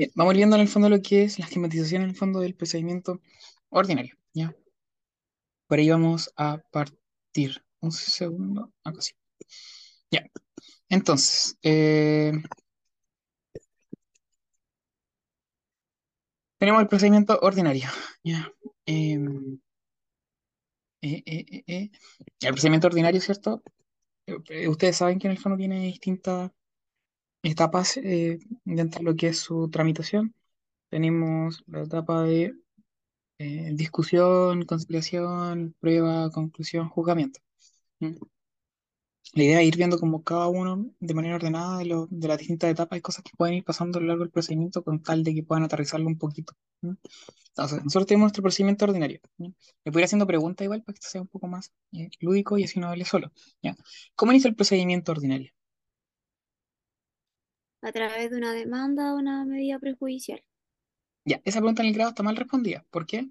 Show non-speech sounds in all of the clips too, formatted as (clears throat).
Bien, vamos viendo en el fondo lo que es la esquematización en el fondo del procedimiento ordinario, ¿ya? Por ahí vamos a partir. Un segundo, acá sí. Ya. Entonces, eh, tenemos el procedimiento ordinario, ¿ya? Em, eh, eh, el procedimiento ordinario, ¿cierto? ustedes saben que en el fondo tiene distintas etapas dentro de lo que es su tramitación. Tenemos la etapa de discusión, conciliación, prueba, conclusión, juzgamiento. La idea es ir viendo como cada uno de manera ordenada de, lo, de las distintas etapas y cosas que pueden ir pasando a lo largo del procedimiento con tal de que puedan aterrizarlo un poquito. Entonces, nosotros tenemos nuestro procedimiento ordinario. Me voy ir haciendo preguntas igual para que esto sea un poco más eh, lúdico y así no hable solo. ¿ya? ¿Cómo inicia el procedimiento ordinario? A través de una demanda o una medida prejudicial. Ya, esa pregunta en el grado está mal respondida. ¿Por qué?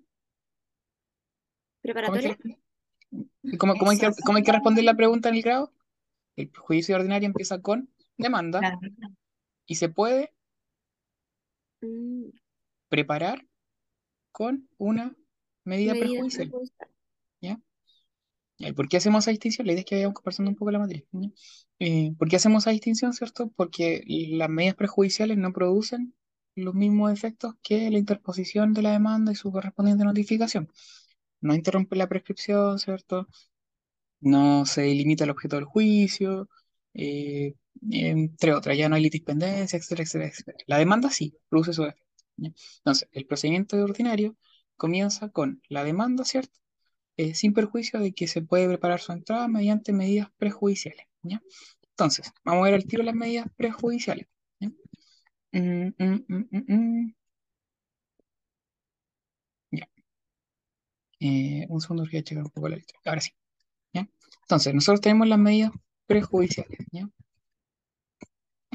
Preparatoria. ¿Cómo, cómo, hay que, cómo hay que responder la pregunta en el grado? El juicio ordinario empieza con demanda y se puede Mm, preparar con una medida, medida prejudicial. prejudicial. ¿Y por qué hacemos esa distinción? La idea es que vayamos conversando un poco la materia. ¿ya? Eh, ¿por qué hacemos esa distinción, cierto? Porque las medidas prejudiciales no producen los mismos efectos que la interposición de la demanda y su correspondiente notificación. No interrumpe la prescripción, ¿cierto? No se limita el objeto del juicio, eh, entre otras, ya no hay litispendencia, etcétera, etcétera, etcétera. La demanda sí produce esos efectos. ¿ya? Entonces, el procedimiento ordinario comienza con la demanda, ¿cierto? Eh, sin perjuicio de que se puede preparar su entrada mediante medidas prejudiciales. Entonces, vamos a ver al tiro las medidas prejudiciales. Mm, mm, mm. Eh, un segundo, voy a checar un poco la lista. Ahora sí. Entonces, nosotros tenemos las medidas prejudiciales.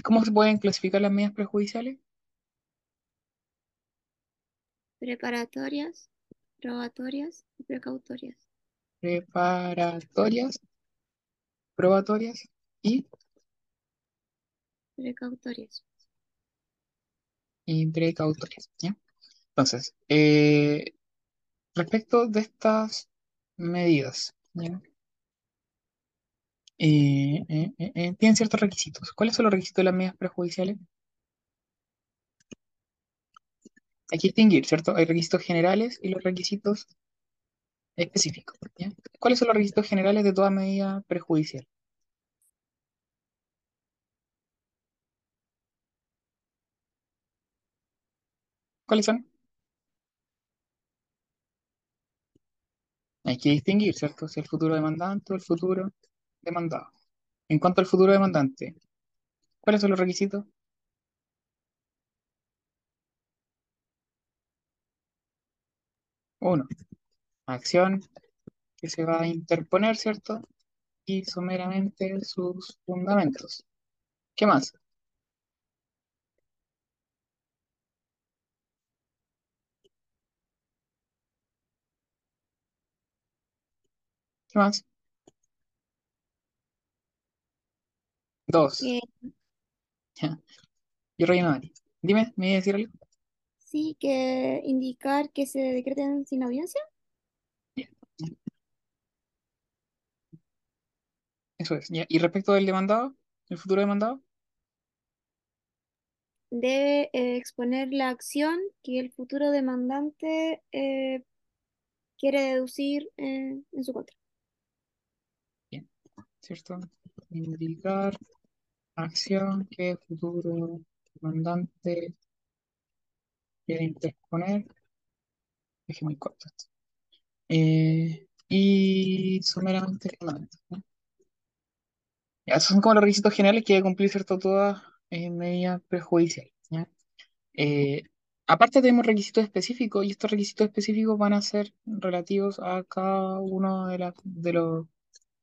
¿Cómo se pueden clasificar las medidas prejudiciales? Preparatorias, probatorias y precautorias. Preparatorias, probatorias y Precautorias. y precautorias. ¿ya? Entonces, eh, respecto de estas medidas, ¿ya? Eh, eh, eh, eh, tienen ciertos requisitos. ¿Cuáles son los requisitos de las medidas prejudiciales? Hay que distinguir, ¿cierto? Hay requisitos generales y los requisitos específicos. ¿Cuáles son los requisitos generales de toda medida prejudicial? ¿Cuáles son? Hay que distinguir, ¿cierto? Si el futuro demandante o el futuro demandado. En cuanto al futuro demandante, ¿cuáles son los requisitos? Uno, acción que se va a interponer, ¿cierto? Y someramente sus fundamentos. ¿Qué más? ¿Qué más? Dos. (laughs) Ya. Yo Dani. Dime, ¿me iba a decir algo? Sí, que indicar que se decreten sin audiencia. Eso es. ¿Y respecto del demandado, el futuro demandado? Debe eh, exponer la acción que el futuro demandante eh, quiere deducir eh, en su contra. Bien. ¿Cierto? Indicar acción que el futuro demandante quiere interponer. Dejé muy corto esto. Eh, y someramente fundamentos. ¿no? Ya, esos son como los requisitos generales que debe cumplir, ¿cierto? Todas en medida prejudicial. ¿ya? Eh, aparte tenemos requisitos específicos y estos requisitos específicos van a ser relativos a cada uno de, las de los,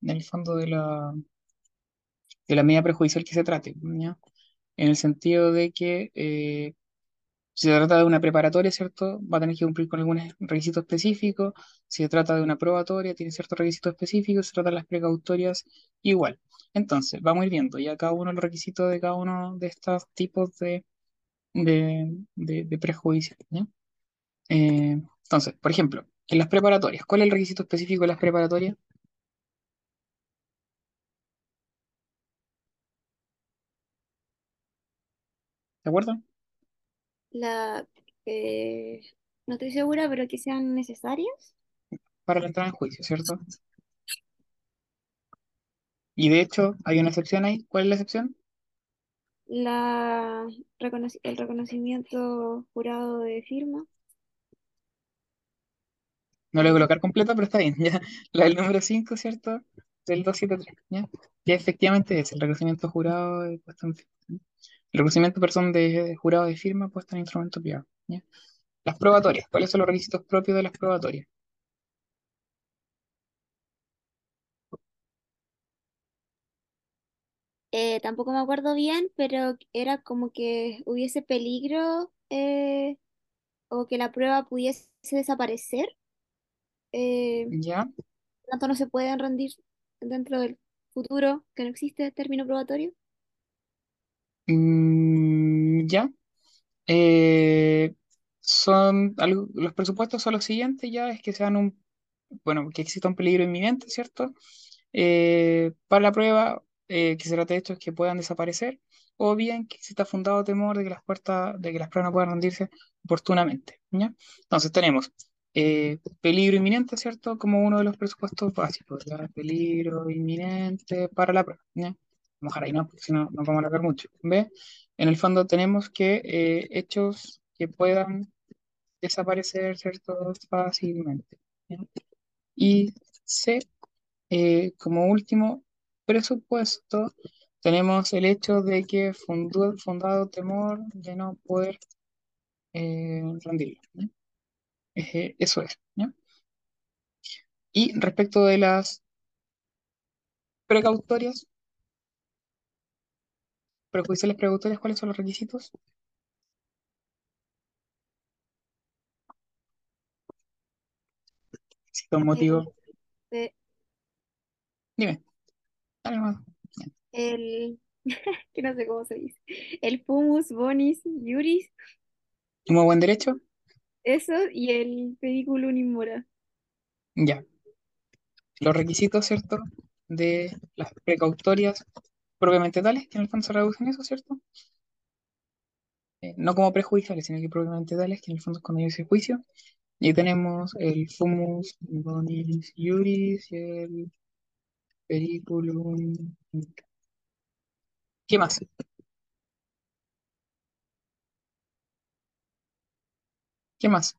en el fondo de la, de la medida prejudicial que se trate, ¿ya? En el sentido de que eh, si se trata de una preparatoria, ¿cierto? Va a tener que cumplir con algunos requisitos específicos. Si se trata de una probatoria, tiene ciertos requisitos específicos. Si se trata de las precautorias, igual. Entonces, vamos a ir viendo ya cada uno los requisitos de cada uno de estos tipos de de, de, de prejuicio. ¿ya? Eh, entonces, por ejemplo, en las preparatorias, ¿cuál es el requisito específico de las preparatorias? ¿De acuerdo? La, eh, no estoy segura, pero que sean necesarias. Para la entrada en juicio, ¿cierto? Y de hecho, hay una excepción ahí. ¿Cuál es la excepción? La, el reconocimiento jurado de firma. No lo voy a colocar completa, pero está bien. (laughs) Ya. La del número 5, ¿cierto? Del 273, ¿ya? Que efectivamente es el reconocimiento jurado de. ¿ya? El reconocimiento de persona de, de jurado de firma puesta en instrumento privado. ¿ya? Las probatorias. ¿Cuáles son los requisitos propios de las probatorias? Eh, tampoco me acuerdo bien, pero era como que hubiese peligro eh, o que la prueba pudiese desaparecer. Eh, ¿Ya? por tanto, no se pueden rendir dentro del futuro, que no existe término probatorio. Mm, ¿ya? Eh, son los presupuestos son los siguientes ya, es que sean un, bueno, que exista un peligro inminente, ¿cierto? Eh, para la prueba, eh, que se trate de hechos que puedan desaparecer, o bien que exista fundado temor de que las puertas, de que las pruebas no puedan rendirse oportunamente, ¿ya? Entonces tenemos peligro inminente, ¿cierto? Como uno de los presupuestos básicos. Peligro inminente para la prueba, ¿ya? Dejar ahí, ¿no? Porque si no, nos vamos a alargar mucho. ¿Ve? En el fondo tenemos que eh, hechos que puedan desaparecer, ¿cierto? Fácilmente. Y C, eh, como último presupuesto, tenemos el hecho de que fundó- fundado temor de no poder eh, rendirlo. eso es. Y respecto de las precautorias, prejuiciales precautorias, ¿cuáles son los requisitos? Un El, motivo. eh, Dime, dale nomás. el, (laughs) que no sé cómo se dice, el fumus bonis iuris, ¿Tuvo buen derecho? eso, y el pediculum in mora. Ya. Los requisitos, ¿cierto? De las precautorias propiamente tales, que en el fondo se reducen eso, ¿cierto? Eh, no como prejudiciales, sino que propiamente tales, que en el fondo es cuando juicio. Y tenemos el fumus bonis iuris y el periculum. ¿Qué más? ¿Qué más?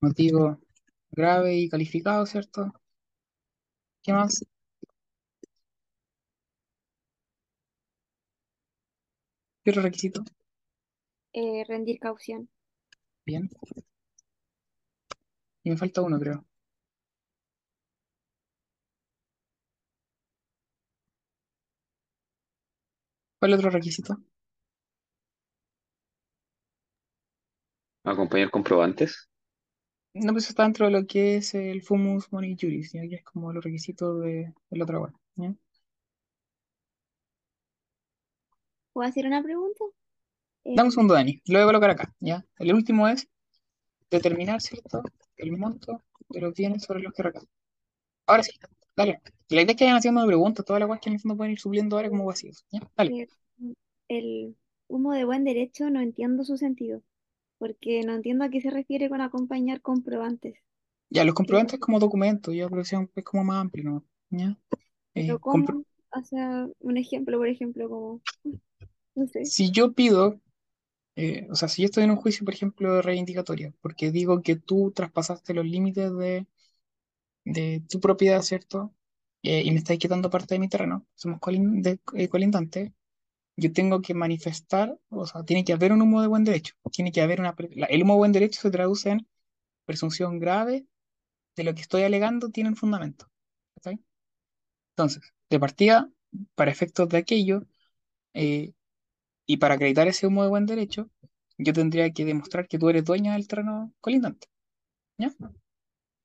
Motivo grave y calificado, ¿cierto? ¿Qué más? ¿Qué otro requisito? Eh, rendir caución. Bien. Y me falta uno, creo. ¿Cuál otro requisito? Acompañar comprobantes. No, pues está dentro de lo que es el fumus boni juris, ¿ya? Que es como los requisitos de, de la otra web, ¿ya? ¿Puedo hacer una pregunta? Dame un Eh, segundo, Dani. Lo voy a colocar acá, ¿ya? El último es determinar, ¿cierto? El monto de los bienes sobre los que recae. Ahora sí, dale. La idea es que vayan haciendo preguntas, todas las cosas que en el fondo pueden ir supliendo ahora como vacíos, ¿ya? Dale. eh, el humo de buen derecho no entiendo su sentido, porque no entiendo a qué se refiere con acompañar comprobantes. Ya, los ¿Qué- comprobantes como documentos, ya, pero es como más amplio, ¿no? ¿Ya? pero Eh, cómo? O sea, un ejemplo, por ejemplo, como, (laughs) no sé. si yo pido, eh, o sea, si yo estoy en un juicio, por ejemplo, de reivindicatoria, porque digo que tú traspasaste los límites de, de tu propiedad, ¿cierto? Eh, y me estás quitando parte de mi terreno, somos colin- de- eh, colindantes, yo tengo que manifestar, o sea, tiene que haber un humo de buen derecho, tiene que haber una... el humo de buen derecho se traduce en presunción grave de lo que estoy alegando tiene un fundamento. Entonces, de partida, para efectos de aquello, eh, y para acreditar ese humo de buen derecho, yo tendría que demostrar que tú eres dueña del terreno colindante, ¿ya?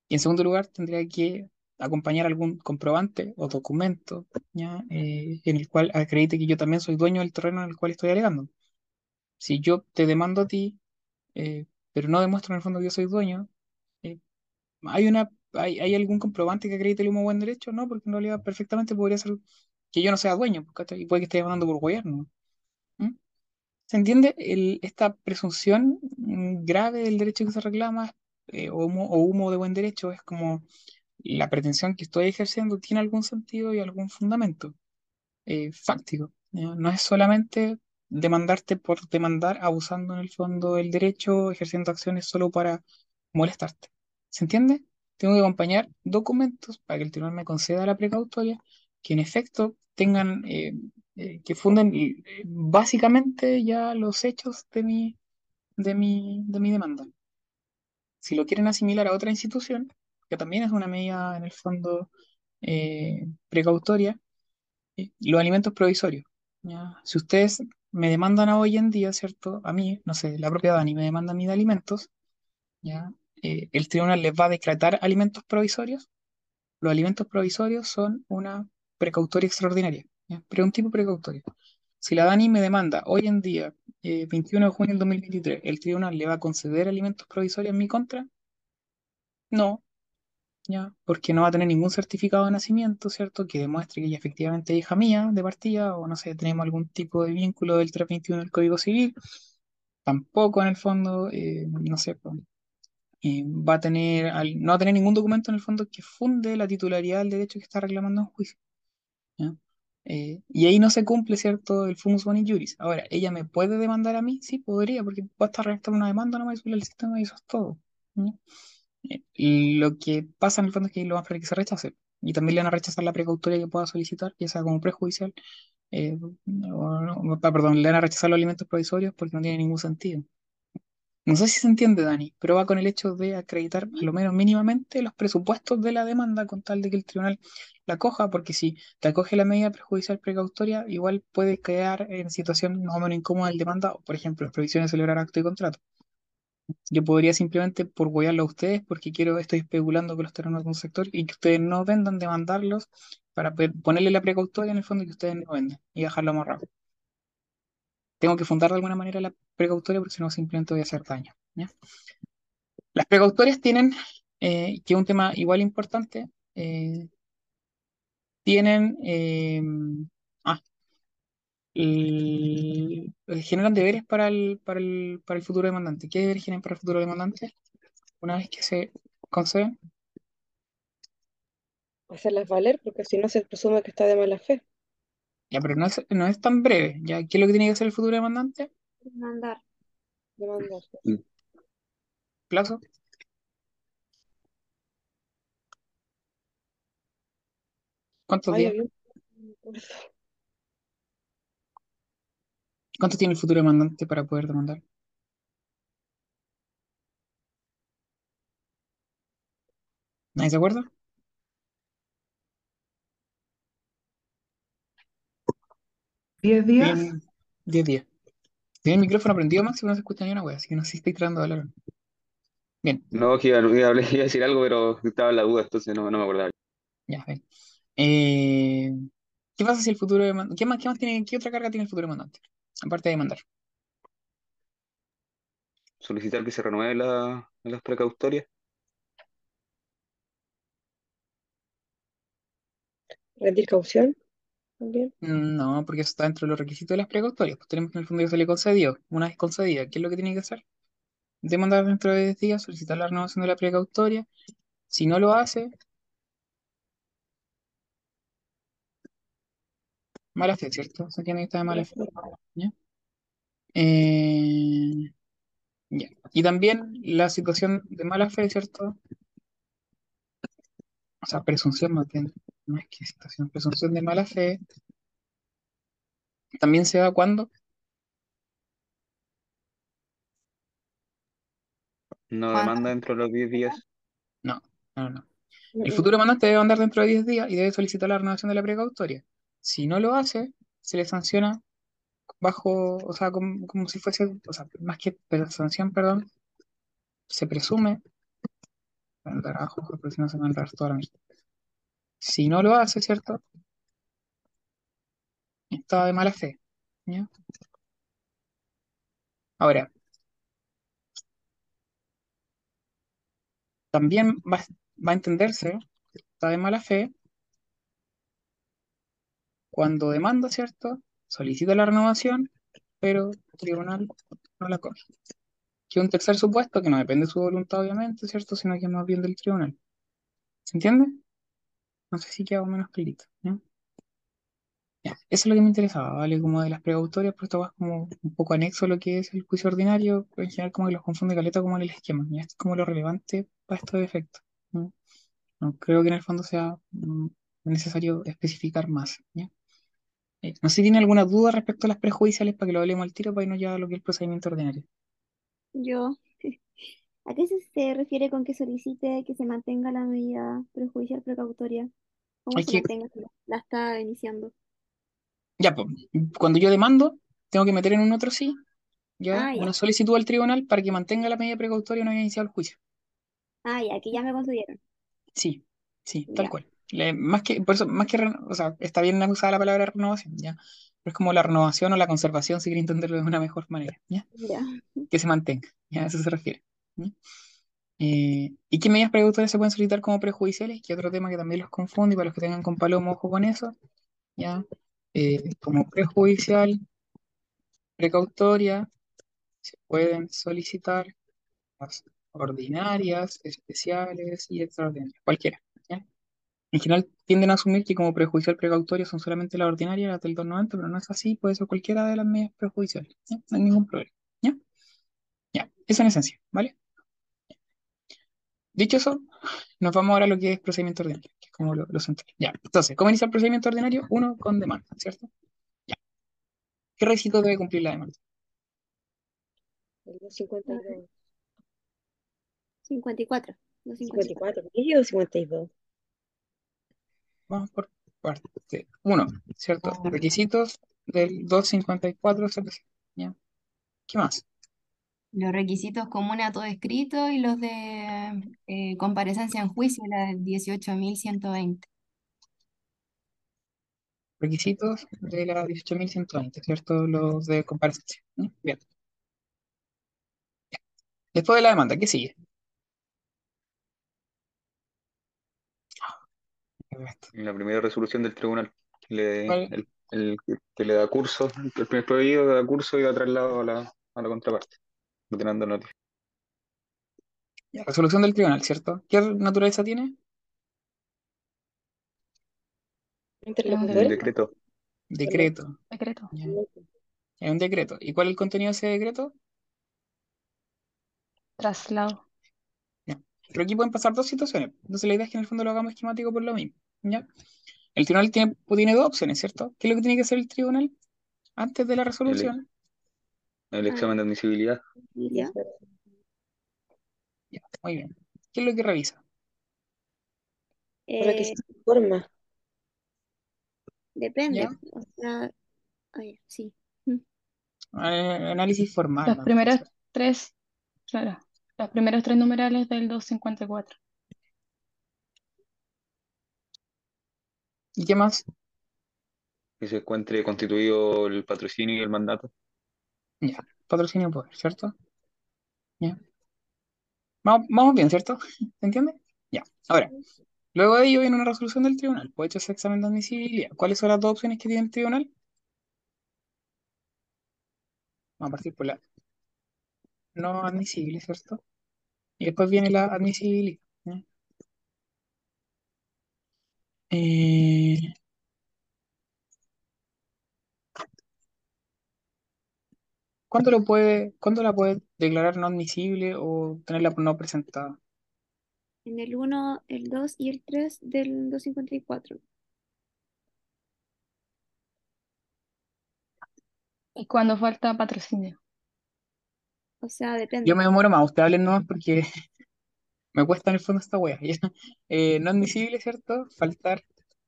Y en segundo lugar, tendría que acompañar algún comprobante o documento ¿ya? Eh, en el cual acredite que yo también soy dueño del terreno en el cual estoy alegando. Si yo te demando a ti, eh, pero no demuestro en el fondo que yo soy dueño, eh, ¿hay una, hay, hay algún comprobante que acredite el mismo buen derecho? No, porque en realidad perfectamente podría ser que yo no sea dueño, porque y puede que esté demandando por gobierno. ¿Mm? ¿Se entiende? El- esta presunción mm, grave del derecho que se reclama eh, o humo, o humo de buen derecho es como la pretensión que estoy ejerciendo tiene algún sentido y algún fundamento eh, fáctico. No es solamente demandarte por demandar, abusando en el fondo del derecho, ejerciendo acciones solo para molestarte. ¿Se entiende? Tengo que acompañar documentos para que el tribunal me conceda la precautoria que en efecto tengan, eh, eh, que funden eh, básicamente ya los hechos de mi, de mi, de mi demanda. Si lo quieren asimilar a otra institución, que también es una medida en el fondo eh, precautoria, eh, los alimentos provisorios. Si ustedes me demandan hoy en día, ¿cierto? A mí, no sé, la propia Dani me demanda a mí de alimentos, ¿ya? Eh, el tribunal les va a decretar alimentos provisorios. Los alimentos provisorios son una precautoria extraordinaria, ¿ya? Pero un tipo precautorio. Si la Dani me demanda hoy en día, eh, 21 de junio del 2023, ¿el tribunal le va a conceder alimentos provisorios en mi contra? No, ¿ya? Porque no va a tener ningún certificado de nacimiento, ¿cierto? Que demuestre que ella efectivamente es hija mía de partida, o no sé, tenemos algún tipo de vínculo del 321 del Código Civil. Tampoco en el fondo, eh, no sé, eh, va a tener, no va a tener ningún documento en el fondo que funde la titularidad del derecho que está reclamando en juicio, ¿ya? Eh, y ahí no se cumple, ¿cierto? El fumus boni juris. Ahora, ¿ella me puede demandar a mí? Sí, podría, porque basta redactar una demanda nomás y subirla al sistema y eso es todo. Lo que pasa en el fondo es que lo van a que se rechace. Y también le van a rechazar la precautoria que pueda solicitar, ya sea como prejudicial, eh, o perdón, le van a rechazar los alimentos provisorios porque no tiene ningún sentido. No sé si se entiende, Dani, pero va con el hecho de acreditar a lo menos mínimamente los presupuestos de la demanda con tal de que el tribunal la acoja, porque si te acoge la medida prejudicial precautoria, igual puede quedar en situación más o menos incómoda el demanda, o por ejemplo, las previsiones de celebrar acto de contrato. Yo podría simplemente por huearlo a ustedes porque quiero, estoy especulando con los terrenos de un sector y que ustedes no vendan, demandarlos para pe- ponerle la precautoria en el fondo que ustedes no vendan y dejarlo amarrado. Tengo que fundar de alguna manera la precautoria porque si no simplemente voy a hacer daño. Las precautorias tienen, eh, que es un tema igual importante, eh, tienen, eh, el- generan deberes para el, para el, para el futuro demandante. ¿Qué deberes generan para el futuro demandante? Una vez que se conceden. hacerlas valer, porque si no se presume que está de mala fe. Ya, pero no es, no es tan breve. ¿Ya? ¿Qué es lo que tiene que hacer el futuro demandante? Mandar. Demandar. Plazo. ¿Cuántos Ay, días? ¿Cuánto tiene el futuro demandante para poder demandar? ¿Nadie se acuerda? ¿Diez días? Bien, 10 días. Tiene el micrófono prendido, Maxi, pero no se escucha ni una wea, así que no sé si estoy tratando de hablar. Bien, No, que iba, iba a hablar- (laughs) iba a decir algo, pero estaba en la duda, entonces no, no me acordaba. ya, bien. Eh, ¿qué pasa si el futuro demandante... ¿Qué más, qué más tiene, qué otra carga tiene el futuro demandante? Aparte de demandar. Solicitar que se renueve la, las precautorias. rendir caución también. No, porque eso está dentro de los requisitos de las precautorias. Pues tenemos que en el fondo ya se le concedió. Una vez concedida, ¿qué es lo que tiene que hacer? Demandar dentro de 10 días, solicitar la renovación de la precautoria. Si no lo hace, mala fe, ¿cierto? Se tiene que estar de mala fe. ¿ya? Eh, ya. Y también la situación de mala fe, ¿cierto? O sea, presunción más bien. No es que situación, presunción de mala fe. También se da cuando No demanda dentro de los 10 días. No, no, no. Mm, El mm. futuro demandante debe andar dentro de 10 días y debe solicitar la renovación de la precautoria. Si no lo hace, se le sanciona bajo, o sea, como, como si fuese, o sea, más que sanción, perdón, se presume, si no lo hace, ¿cierto? Está de mala fe. Ahora, también va, va a entenderse está de mala fe cuando demanda, ¿cierto? Solicita la renovación, pero el tribunal no la coge. Que un tercer supuesto que no depende de su voluntad, obviamente, ¿cierto? Sino que más bien del tribunal. ¿Se entiende? No sé si queda menos clarito. ¿ya? Ya, eso es lo que me interesaba, ¿vale? Como de las precautorias, pero esto va como un poco anexo a lo que es el juicio ordinario, en general como que los confunde caleta como en el esquema, y esto es como lo relevante para estos efectos. ¿no? No creo que en el fondo sea mm, necesario especificar más. ¿ya? Eh, no sé si tiene alguna duda respecto a las prejudiciales para que lo hablemos al tiro para irnos ya a lo que es el procedimiento ordinario. Yo. (laughs) ¿A qué se, se refiere con que solicite que se mantenga la medida prejudicial precautoria? ¿Cómo se que, mantenga la, está iniciando? ya, pues, cuando yo demando, tengo que meter en un otro sí, ya, Ah, ya. una solicitud al tribunal para que mantenga la medida precautoria y no haya iniciado el juicio. Ah, ya, que ya me concedieron. Sí, sí, tal Ya. cual. Le- más que, por eso, más que, o sea, está bien usada la palabra renovación, ¿ya? Pero es como la renovación o la conservación, si quiere entenderlo de una mejor manera, ¿ya? Que se mantenga, ¿ya? A eso se refiere. ¿ya? Eh, ¿y qué medidas precautorias se pueden solicitar como prejudiciales? Que otro tema que también los confunde y para los que tengan con palomo, ojo con eso, ¿ya? Eh, como prejudicial, precautoria, se pueden solicitar las ordinarias, especiales y extraordinarias, cualquiera. En general tienden a asumir que como prejudicial precautorio son solamente las ordinarias, las del 290, pero no es así, puede ser cualquiera de las medidas prejudiciales, ¿ya? No hay ningún problema, ¿ya? Ya, eso en esencia, ¿vale? Dicho eso, nos vamos ahora a lo que es procedimiento ordinario, que es como lo, lo central. Ya, entonces, ¿cómo inicia el procedimiento ordinario? Uno, con demanda, ¿cierto? Ya. ¿Qué requisito debe cumplir la demanda? El 252. 54. 254. 54. ¿Qué digo 52? Vamos por parte. Uno, ¿cierto? Requisitos del 254 CPC, ¿ya? ¿Qué más? Los requisitos comunes a todo escrito y los de eh, comparecencia en juicio, la del 18.120. Requisitos de la 18.120, ¿cierto? Los de comparecencia. Bien. Después de la demanda, ¿qué sigue? La primera resolución del tribunal que le, el, el que- le da curso, el primer pedido que da curso y da traslado a la, a la contraparte, ordenando noticia. Ya, resolución del tribunal, ¿cierto? ¿Qué naturaleza tiene? ¿Interlocutor? decreto, Decreto. decreto. Ya. Es un decreto. ¿Y cuál es el contenido de ese decreto? Traslado. Ya. Pero aquí pueden pasar dos situaciones. Entonces la idea es que en el fondo lo hagamos esquemático por lo mismo. ¿Ya? El tribunal tiene, tiene dos opciones, ¿cierto? ¿Qué es lo que tiene que hacer el tribunal antes de la resolución? el examen de admisibilidad, ¿Ya? Ya, muy bien. ¿Qué es lo que revisa? Para que Eh, se forma. depende. ¿Ya? O sea, ah, ya, sí. Eh, análisis formal. Los primeros tres, claro, los primeros tres numerales del 254. ¿Y qué más? que se encuentre constituido el patrocinio y el mandato. Ya, patrocinio de poder, ¿cierto? Ya. Vamos, vamos bien, ¿cierto? ¿Se entiende? Ya. Ahora, luego de ello viene una resolución del tribunal. Pues hecho ese examen de admisibilidad. ¿Cuáles son las dos opciones que tiene el tribunal? Vamos a partir por la no admisible, ¿cierto? Y después viene la admisibilidad. ¿ya? Eh, ¿cuándo lo puede, cuándo la puede declarar no admisible o tenerla por no presentada? En el 1, el 2 y el 3 del 254. Y cuando falta patrocinio. O sea, Yo depende. me demoro más, usted hable nomás porque me cuesta en el fondo esta wea. (laughs) Eh, no admisible, ¿cierto? Faltar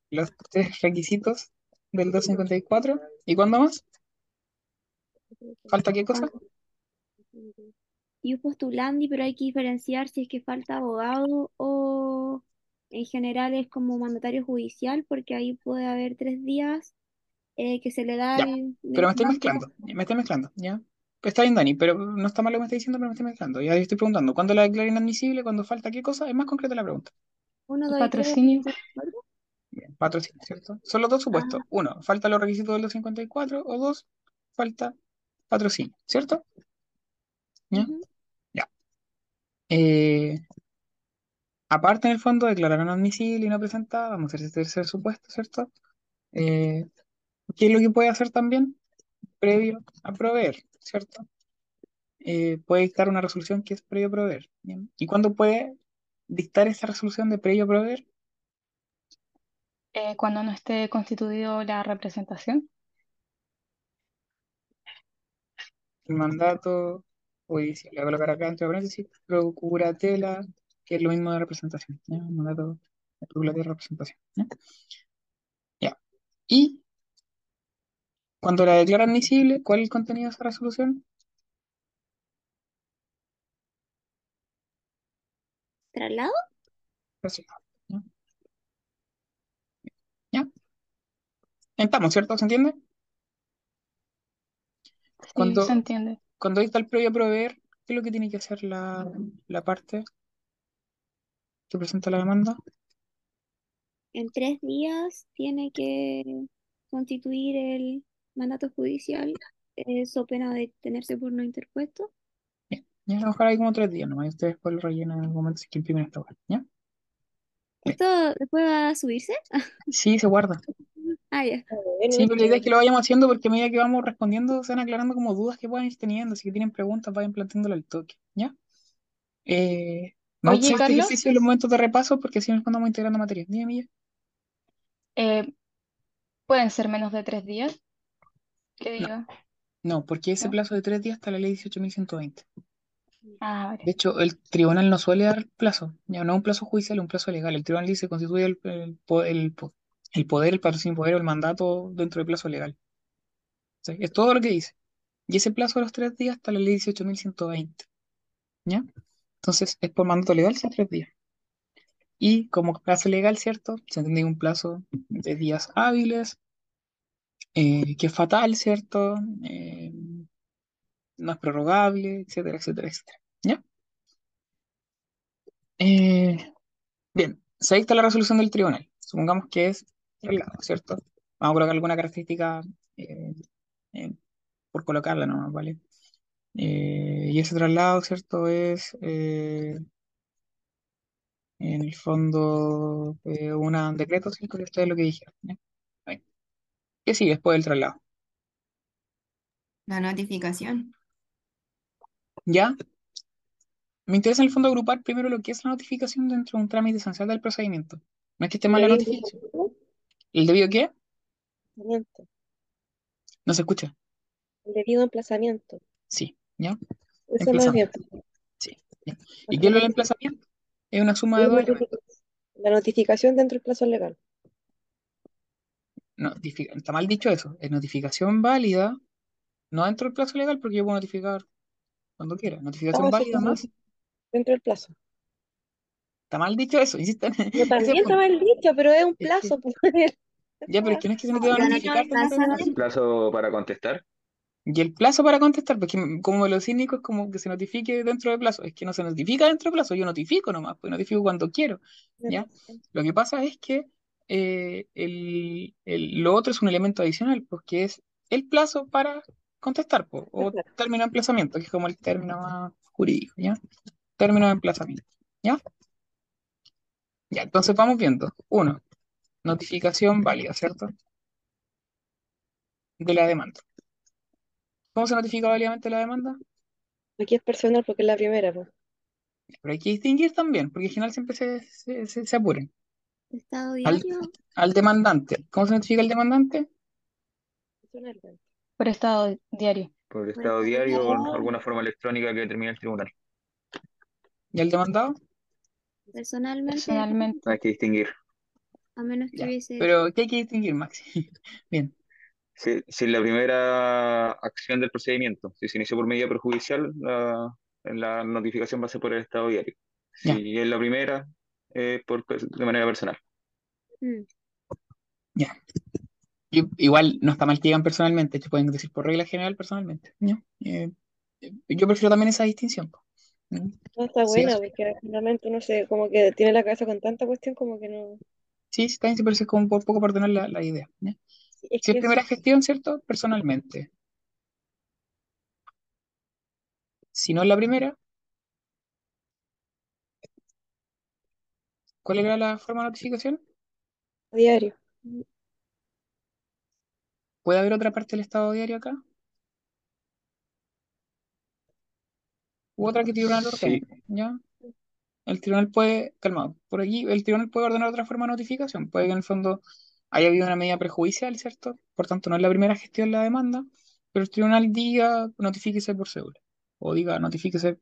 los tres requisitos del 254. ¿Y cuándo más? ¿Falta qué cosa? Y postulandi, pero hay que diferenciar si es que falta abogado o en general es como mandatario judicial porque ahí puede haber tres días eh, que se le da Ya, el, pero me estoy mezclando, me estoy mezclando, ¿ya? Está bien, Dani, pero no está mal lo que me está diciendo, pero me estoy mezclando. Ya estoy preguntando, ¿cuándo la declara inadmisible? ¿Cuándo falta qué cosa? Es más concreta la pregunta. uno, dos y tres, patrocinio. cuatro. Bien, patrocinio, ¿cierto? Son los dos supuestos. Uno, falta los requisitos del 254 o dos, falta patrocinio, ¿cierto? ¿Ya? Ya. Eh, aparte, en el fondo, declararon admisible y no presentada, vamos a hacer ese tercer supuesto, ¿cierto? Eh, ¿qué es lo que puede hacer también? Previo a proveer, ¿cierto? Eh, puede dictar una resolución que es previo proveer. ¿bien? ¿Y cuándo puede dictar esa resolución de previo proveer? Eh, cuando no esté constituido la representación. El mandato judicial. Le voy a colocar acá entre paréntesis, procuratela, que es lo mismo de representación. mandato de procuratela de representación. ¿ya? Ya. Y cuando la declara admisible, ¿cuál es el contenido de esa resolución? ¿Traslado? Resultado. ¿ya? ¿Ya? Estamos, ¿cierto? ¿Se entiende? Sí, Cuando, se entiende. cuando dicta el previo a proveer, ¿qué es lo que tiene que hacer la, la parte que presenta la demanda? En tres días tiene que constituir el mandato judicial, eso pena de tenerse por no interpuesto. Bien. Ya, a dejar ahí como tres días nomás. Y ustedes después lo rellenan en el momento si que imprimen esta. ¿Ya? ¿Esto después va a subirse? (laughs) Sí, se guarda. Ah, ya. Sí, no pero la idea es que lo vayamos haciendo porque a medida que vamos respondiendo se van aclarando como dudas que puedan ir teniendo. Si tienen preguntas, vayan planteándolo al toque. ¿Ya? Eh, a Oye, este Carlos, ejercicio en los momentos de repaso porque si no es cuando vamos integrando materia. Dime, Milla. eh, pueden ser menos de tres días, que No, diga, no, porque ese ¿no? plazo de tres días está la ley 18.120. Ah, De hecho, el tribunal no suele dar plazo. Ya no es un plazo judicial, un plazo legal. El tribunal dice constituye el, el, el el poder, el patrocinio poder o el mandato dentro del plazo legal. Es todo lo que dice. Y ese plazo de los tres días está la ley 18.120. ¿Ya? Entonces, es por mandato legal, son tres días. Y como plazo legal, ¿cierto? Se entiende un plazo de días hábiles, eh, que es fatal, ¿cierto? Eh, no es prorrogable, etcétera, etcétera, etcétera. ¿Ya? Eh, bien, se dicta la resolución del tribunal. Supongamos que es traslado, ¿cierto? Vamos a colocar alguna característica eh, eh, por colocarla nomás, ¿vale? Eh, y ese traslado, ¿cierto? Es eh, en el fondo eh, un decreto, ¿cierto? Que ustedes lo que dijeron. ¿ya? ¿Qué sigue después del traslado? La notificación. ¿Ya? Me interesa en el fondo agrupar primero lo que es la notificación dentro de un trámite esencial del procedimiento. No es que esté mal la ¿Debido notificación. ¿El debido qué? Emplazamiento. No se escucha. El debido emplazamiento. Sí, ¿ya? Eso no es bien. Emplazamiento. Sí. ¿ya? ¿Y qué es lo del emplazamiento? Es una suma de dos elementos. La notificación dentro del plazo legal. Notifica- Está mal dicho eso. Es notificación válida, no dentro del plazo legal, porque yo puedo notificar cuando quiera. Notificación No, eso válida más. dentro del plazo. Está mal dicho eso, (laughs) el también está mal dicho, pero es un Es que, plazo. (laughs) pues. ya, pero es que no es que se no te va a Pero no notificar del plazo. para contestar. Y el plazo para contestar, porque como lo cínico es como que se notifique dentro de plazo, es que no se notifica dentro de plazo, yo notifico nomás, pues notifico cuando quiero, ¿ya? Lo que pasa es que eh, el, el- lo otro es un elemento adicional, pues que es el plazo para contestar, pues, o término de emplazamiento, que es como el término más jurídico, ¿ya? Término de emplazamiento, ¿ya? Ya, entonces vamos viendo. Uno, notificación válida, ¿cierto? De la demanda. ¿Cómo se notifica válidamente la demanda? Aquí es personal porque es la primera. pues. Pero hay que distinguir también, porque al final siempre se, se, se- se apuran. Estado Al, diario, al demandante. ¿Cómo se notifica el demandante? Por estado diario. Por estado diario o alguna forma electrónica que determine el tribunal. ¿Y al demandado? personalmente, Personalmente. Hay que distinguir. a menos que Ya. hubiese Pero ¿qué hay que distinguir, Maxi? (laughs) Bien, Si, si la primera acción del procedimiento, si se inició por medida perjudicial, la, la notificación va a ser por el estado diario. ya, Si es la primera, eh, por, de manera personal. Mm. Ya. Y- igual no está mal que digan personalmente, te pueden decir por regla general personalmente. ¿ya? Eh, eh, yo prefiero también esa distinción. No está Sí, buena, porque finalmente uno se, como que tiene la cabeza con tanta cuestión como que no. Sí, sí, también se parece como un poco para ordenar la, la idea. Sí, es Si es primera gestión, ¿cierto? Personalmente. Si no es la primera, ¿cuál era la forma de notificación? a diario. ¿Puede haber otra parte del estado diario acá? ¿U otra que el tribunal ordene? Sí, ¿Ya? El tribunal puede, calmado, por aquí el tribunal puede ordenar otra forma de notificación. Puede que en el fondo haya habido una medida prejudicial, ¿cierto? Por tanto, no es la primera gestión la demanda, pero el tribunal diga notifíquese por cédula, o diga notifíquese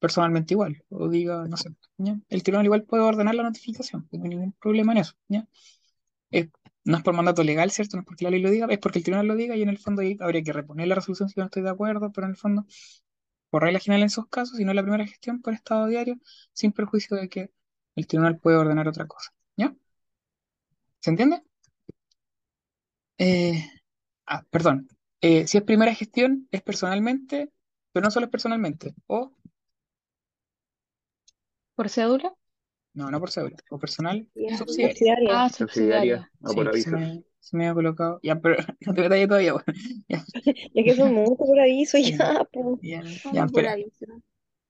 personalmente igual, o diga, no sé, ¿ya? El tribunal igual puede ordenar la notificación, no hay ningún problema en eso, ¿ya? Es- no es por mandato legal, ¿cierto? No es porque la ley lo diga, es porque el tribunal lo diga y en el fondo ahí habría que reponer la resolución si yo no estoy de acuerdo, pero en el fondo por regla general en esos casos, si no es la primera gestión por estado diario, sin perjuicio de que el tribunal puede ordenar otra cosa. ¿Ya? ¿Se entiende? Eh, ah, perdón. Eh, si es primera gestión, es personalmente, pero no solo es personalmente. O, ¿Por cédula? no, no por cédula, o personal. Subsidiaria. Ah, subsidiaria subsidiaria. o por Sí, se avisos. me, se me había colocado. Ya, pero (laughs) no te metas ahí todavía, bueno. (laughs) Ya, (laughs) Ya que son muchos por ahí, eso ya, ya, pues. ya, por espera. aviso.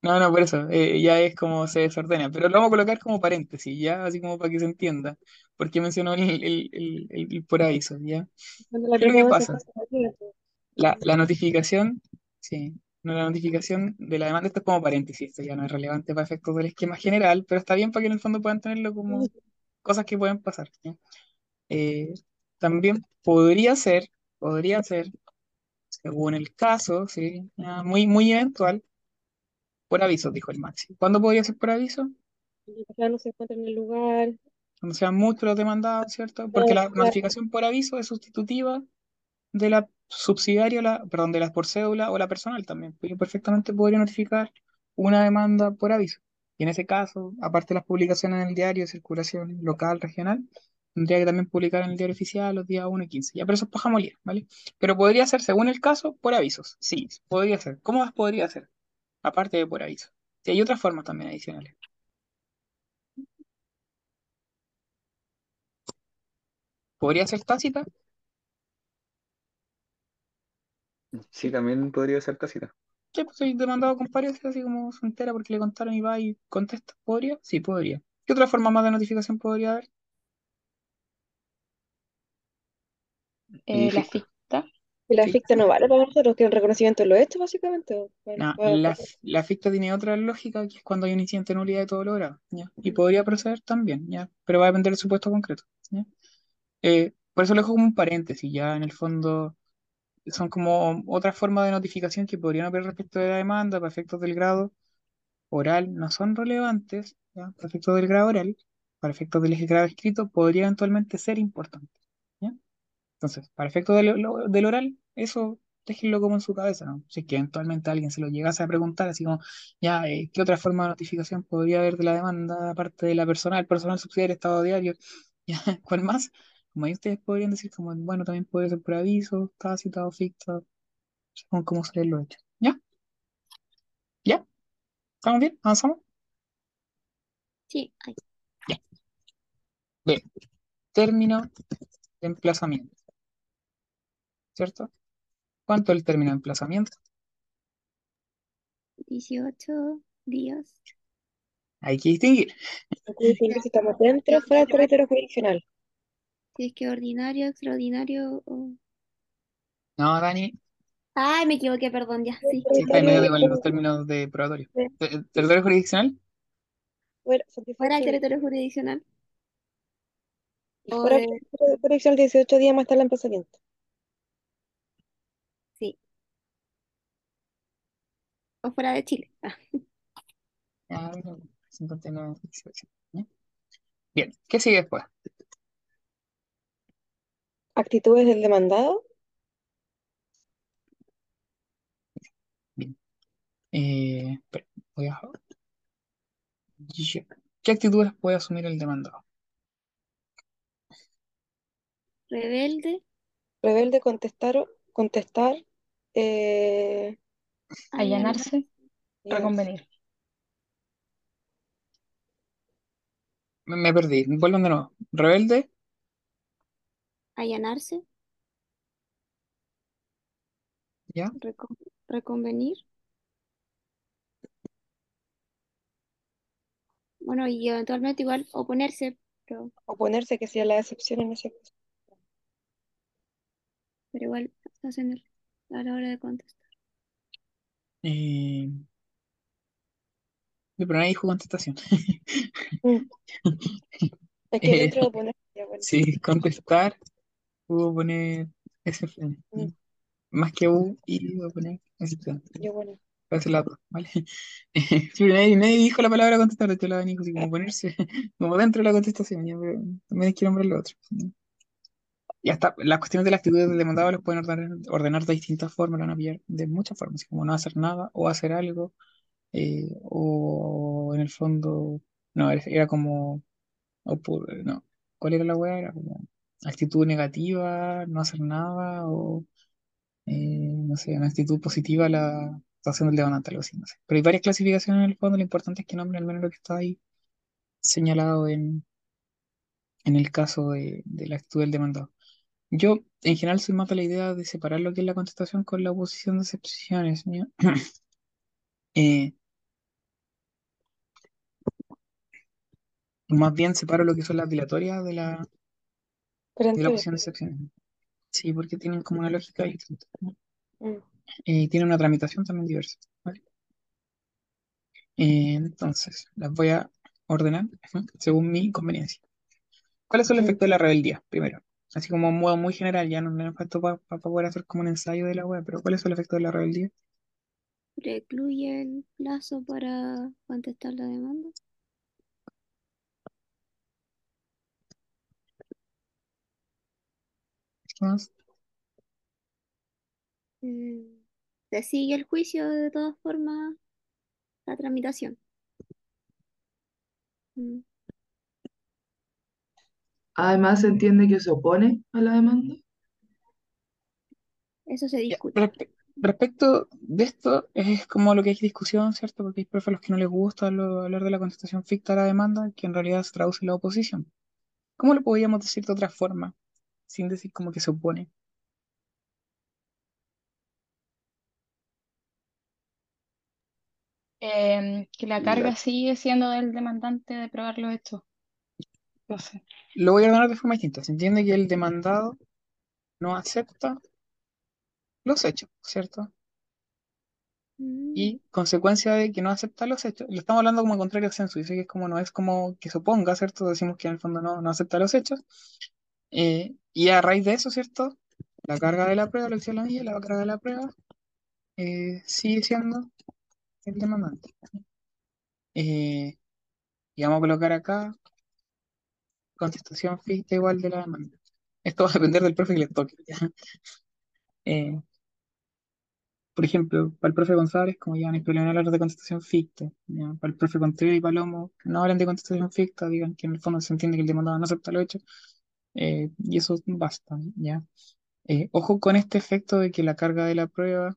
No, no, por eso, eh, ya es como se desordena, pero lo vamos a colocar como paréntesis, ya, así como para que se entienda, porque mencionó el, el, el, el- el por aviso, ya. ¿Qué es lo que pregunta se pasa? La, la notificación, sí, la notificación de la demanda, esto es como paréntesis, esto ya no es relevante para efectos del esquema general, pero está bien para que en el fondo puedan tenerlo como cosas que pueden pasar, ¿ya? Eh, también podría ser, podría ser, según el caso, sí, ya, muy, muy eventual, por aviso, dijo el Maxi. ¿Cuándo podría ser por aviso? Persona no se encuentra en el lugar. Cuando sean muchos los demandados, ¿cierto? Porque la notificación por aviso es sustitutiva de la subsidiaria, la, perdón, de las por cédula o la personal también. Pues perfectamente podría notificar una demanda por aviso. Y en ese caso, aparte de las publicaciones en el diario de circulación local, regional, tendría que también publicar en el diario oficial los días 1 y 15. Ya, pero eso es paja molida, ¿vale? Pero podría ser, según el caso, por avisos. Sí, podría ser. ¿Cómo más podría ser? Aparte de por aviso. Sí, hay otras formas también adicionales. ¿Podría ser tácita? Sí, también podría ser tácita. Sí, pues soy demandado con pareja, así como se entera porque le contaron y va y contesta. ¿Podría? Sí, podría. ¿Qué otra forma más de notificación podría haber? Eh, Y la ficta. la ficta no vale para nosotros, que el reconocimiento lo hecho, básicamente. o No, la, la ficta tiene otra lógica, que es cuando hay un incidente de nulidad de todo lo grado, ¿ya? Y podría proceder también, ¿ya? Pero va a depender del supuesto concreto, ¿ya? Eh, por eso lo dejo como un paréntesis, ya en el fondo son como otras formas de notificación que podrían haber respecto de la demanda para efectos del grado oral, no son relevantes. Para efectos del grado oral, para efectos del grado escrito, podría eventualmente ser importante. Entonces, para efectos del, oral, eso déjenlo como en su cabeza, ¿no? Si es que eventualmente alguien se lo llegase a preguntar, así como, ya, eh, ¿qué otra forma de notificación podría haber de la demanda, aparte de la personal, personal subsidiario, estado diario? (laughs) ¿Cuál más? Como ahí ustedes podrían decir, como, bueno, también puede ser por aviso, tácita o ficta, según cómo se lo hecho. ¿Ya? ¿Ya? ¿Estamos bien? ¿Avanzamos? Sí, ay, Bien. Término de emplazamiento. ¿Cierto? ¿Cuánto es el término de emplazamiento? 18 días. Hay que distinguir. Si estamos dentro o fuera del territorio jurisdiccional. Si es que ordinario, extraordinario o... No, Dani, Ay, me equivoqué, perdón, ya, sí. sí está en medio de Territorio- los términos de probatorio. ¿Territorio jurisdiccional? Fuera, Fuera del satisfactorio. territorio jurisdiccional. Y fuera del territorio jurisdiccional 18 días más tarde el emplazamiento. Sí. O fuera de Chile. Ah, mira, 59, 18, ¿ya? Bien, ¿qué sigue después? Actitudes del demandado. Bien. Eh, espera, voy a... ¿Qué actitudes puede asumir el demandado? Rebelde, Rebelde, contestar, contestar, eh, allanar, Allanarse, y reconvenir. Me, me perdí. Vuelvan de nuevo. Rebelde, allanarse, ¿ya? recon- reconvenir. Bueno, y eventualmente igual oponerse, pero, oponerse, que sea la excepción en ese caso. pero igual hacen el- a la hora de contestar. Eh, pero nadie dijo contestación. Mm. (laughs) Es que Eh, dentro de oponerse, ya bueno. Sí, contestar, puedo poner excepción. Mm. Más que U, y voy a poner excepción. Ya bueno. Para ese lado, ¿vale? (laughs) Sí, pero nadie, nadie dijo la palabra contestar, de hecho la Nico, así como ponerse (laughs) como dentro de la contestación, ya, pero también que nombrar lo otro. ¿no? Y hasta las cuestiones de la actitud del demandado los pueden ordenar, ordenar de distintas formas, lo van a pillar de muchas formas, como no hacer nada o hacer algo, eh, o en el fondo, no, era como, opu- no, ¿cuál era la weá? Era como actitud negativa, no hacer nada, o eh, no sé, una actitud positiva la actuación del demandante, algo así, no sé. Pero hay varias clasificaciones en el fondo, lo importante es que nombre al menos lo que está ahí señalado en, en el caso de, de la actitud del demandado. Yo, en general, soy más de la idea de separar lo que es la contestación con la oposición de excepciones, ¿ya? (clears throat) Eh, más bien separo lo que son las dilatorias de la, de la oposición de excepciones. Sí, porque tienen como una lógica distinta. ¿no? Mm. Eh, tienen una tramitación también diversa. ¿vale? Eh, entonces, las voy a ordenar ¿no? según mi conveniencia. ¿Cuál es el Mm. efecto de la rebeldía? Primero, así como un modo muy general, ya no me falta para poder hacer como un ensayo de la web, pero ¿cuál es el efecto de la rebeldía? Precluye el plazo para contestar la demanda. Eh, se sigue el juicio de todas formas, la tramitación. Mm. Además, se entiende que se opone a la demanda. Eso se discute. respe- respecto de esto, es como lo que hay discusión, ¿cierto? Porque hay profes a los que no les gusta lo- hablar de la contestación ficta a la demanda, que en realidad se traduce en la oposición. ¿Cómo lo podríamos decir de otra forma, sin decir como que se opone? Em, que la carga sigue siendo del demandante de probar los hechos. Lo voy a ordenar de forma distinta. Se entiende que el demandado no acepta los hechos, ¿cierto? Mm. Y consecuencia de que no acepta los hechos, lo estamos hablando como contrario al censo, dice que es como no es como que se oponga, ¿cierto? Decimos que en el fondo no, no acepta los hechos. Eh, y a raíz de eso, ¿cierto? La carga de la prueba, lo que dice la la carga de la prueba eh, sigue siendo el demandante. Eh, y vamos a colocar acá contestación ficta igual de la demanda. Esto va a depender del profe que le toque. Eh, por ejemplo, para el profe González, como ya no hay problema hablar de contestación ficta. ¿ya? Para el profe Contreras y Palomo, no hablan de contestación ficta, digan que en el fondo se entiende que el demandado no acepta lo hecho. Eh, y eso basta, ¿ya? Eh, ojo con este efecto de que la carga de la prueba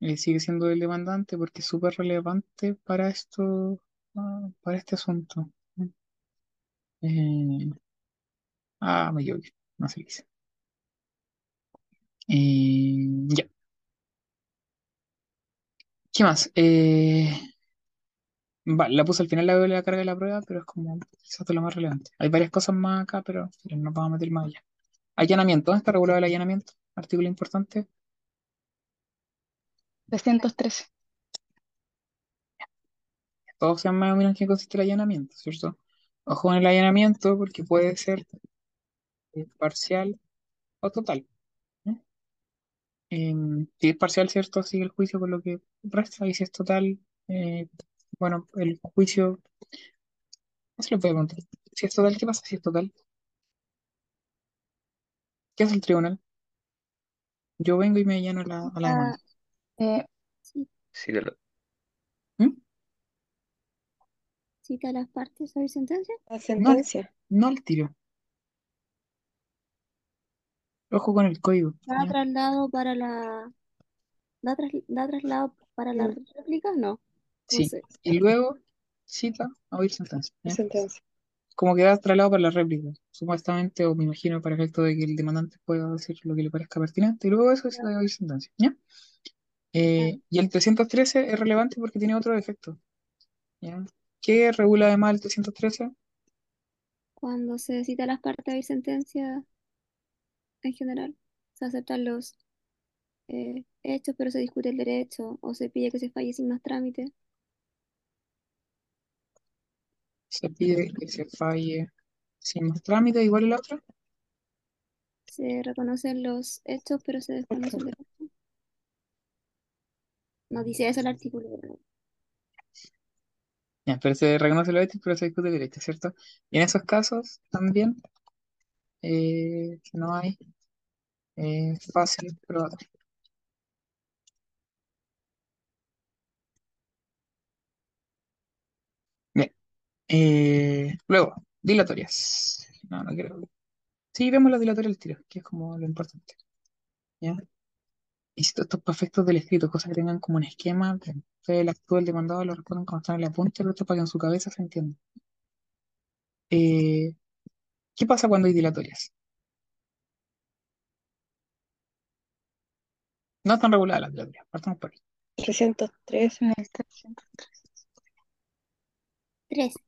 eh, sigue siendo del demandante porque es súper relevante para esto, ah, para este asunto. Ah, me equivoqué, no se dice. Ya, ¿qué más? Eh, va, la puse al final la de la carga de la prueba, pero es como quizás de lo más relevante. Hay varias cosas más acá, pero no nos vamos a meter más allá. Allanamiento, ¿dónde está regulado el allanamiento? Artículo importante. 313. Todos saben más o menos en qué consiste el allanamiento, ¿cierto? Ojo con el allanamiento porque puede ser eh, parcial o total. Em, si es parcial, ¿cierto? Sigue el juicio por lo que resta y si es total, eh, bueno, el juicio, no se lo puede preguntar. Si es total, ¿qué pasa si es total? ¿Qué hace el tribunal? Yo vengo y me allano a la, a la Ah, demanda. Eh, sí, Sí, que lo- ¿Mm? cita a las partes oír sentencia. La No, sentencia. no al tiro. Ojo con el código. Da ¿ya? traslado para la. Da, tras- da traslado para la Mm, réplica, no. No Sí. sé. Y luego cita a oír sentencia. sentencia. Como que da traslado para la réplica, supuestamente, o me imagino para efecto de que el demandante pueda decir lo que le parezca pertinente, y luego eso a oír sentencia. ¿ya? Eh, y el 313 es relevante porque tiene otro defecto. ¿ya? ¿Qué regula además el 313? Cuando se cita las partes oír sentencia en general, se aceptan los eh, hechos, pero se discute el derecho, o se pide que se falle sin más trámite. Se pide que se falle sin más trámite, igual el otro. Se reconocen los hechos, pero se desconoce el derecho. No dice eso el artículo, Ya, pero se reconoce los hechos, pero se discute el derecho, ¿cierto? Y en esos casos también eh, no hay eh, fácil probatorio. Eh, luego, dilatorias. No, no quiero. Sí, vemos la dilatoria al tiro, que es como lo importante. ¿Ya? Y si estos perfectos del escrito, cosas que tengan como un esquema, el actúa el demandado, lo recuerdan cuando están en la punta, pero esto para que en su cabeza se entienda. Eh, ¿Qué pasa cuando hay dilatorias? No están reguladas las dilatorias, partamos por ahí. 303 en el 303.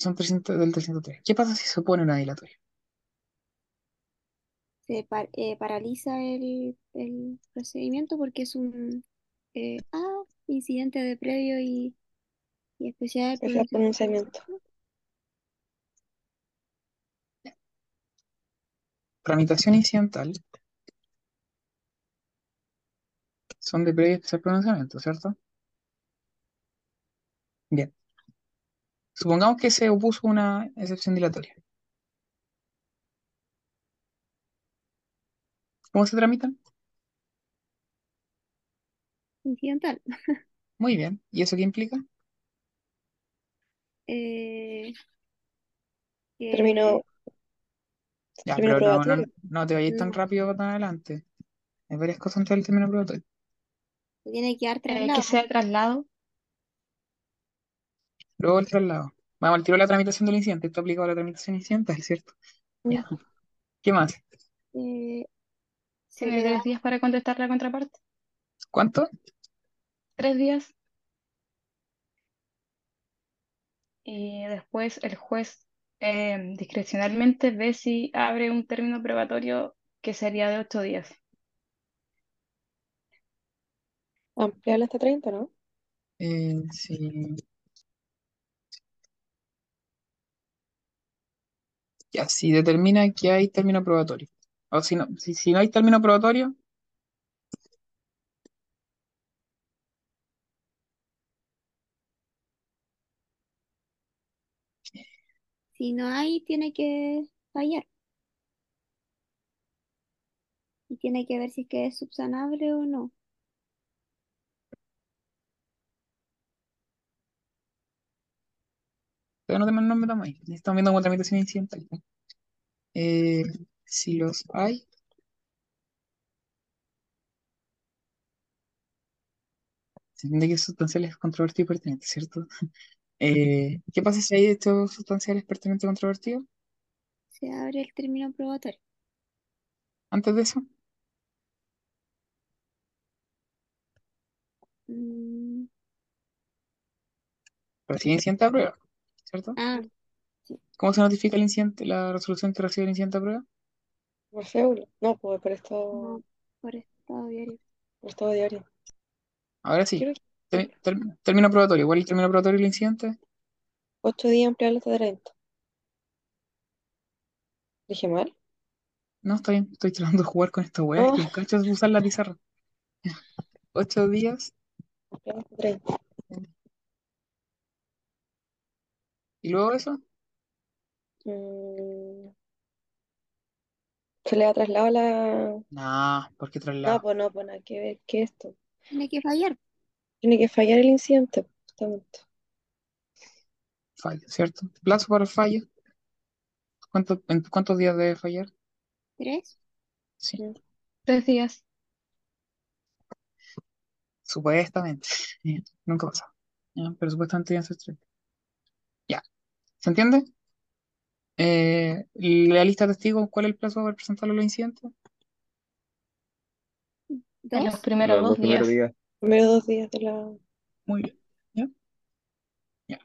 Son 300 del 303. ¿Qué pasa si se opone una dilatoria? Se par- eh, paraliza el, el procedimiento porque es un eh, ah, incidente de previo y, y especial Ese pronunciamiento. pronunciamiento. Tramitación incidental son de previo y especial pronunciamiento, ¿cierto? Bien. Supongamos que se opuso una excepción dilatoria. ¿Cómo se tramitan? Incidental. Muy bien. ¿Y eso qué implica? Eh, que- Terminó, Ya, pero no, no, probatorio. no te vayas tan No. rápido tan adelante. Hay varias cosas antes del término probatorio. tiene que dar Eh, traslado. que sea traslado. Luego el traslado. Vamos al tiro de la tramitación del incidente. Esto aplicado a la tramitación incidental, ¿cierto? Ya. ¿Qué más? Eh, se tres días para contestar la contraparte. ¿Cuánto? Tres días. Y después el juez eh, discrecionalmente ve si abre un término probatorio que sería de ocho días. Ampliable hasta 30, ¿no? Eh, sí. Ya, si determina que hay término probatorio. O si no, si, no hay término probatorio, Si no hay, tiene que fallar. Y tiene que ver si es que es subsanable o no. Todavía no, te- no metamos ahí. Estamos viendo como tramitación incidental. Eh, si los hay, se entiende que es sustanciales, controvertido y pertinente, ¿cierto? (laughs) Eh, ¿qué pasa si hay hechos sustanciales pertinentes controvertidos? Se abre el término probatorio. Antes de eso, Mm, recibe incidente a prueba, ¿cierto? ah, ¿Cómo se notifica el incidente, la resolución que recibe el incidente a prueba? Por cédula. No, pues por no, estado, por estado diario. por estado diario. Ahora sí, Quiero ter- ter- término probatorio. ¿Cuál es el término probatorio del incidente? 8 días ampliable hasta 30. ¿Dije mal? No, está bien, estoy tratando de jugar con esta weá, que Oh, un cacho es usar la pizarra. (laughs) Ocho días ampliable hasta 30. Y luego eso, Mm, Se le ha trasladado la... no, ¿por qué No, traslado? pues no, pues nada que ver. ¿Qué es esto? Tiene que fallar. Tiene que fallar el incidente, justamente. fallo, ¿cierto? Plazo para el fallo. ¿Cuánto, en cuántos días debe fallar? ¿Tres? Sí, Tres días. supuestamente. Ya, (laughs) Nunca pasa. Ya, Pero supuestamente deben ser tres. ¿Se entiende? Eh, la lista de testigos, ¿cuál es el plazo para presentar los incidentes? En los ¿Dos? primeros Los dos dos primeros días. días. Primero dos días de la... Muy bien. ¿Ya? Ya.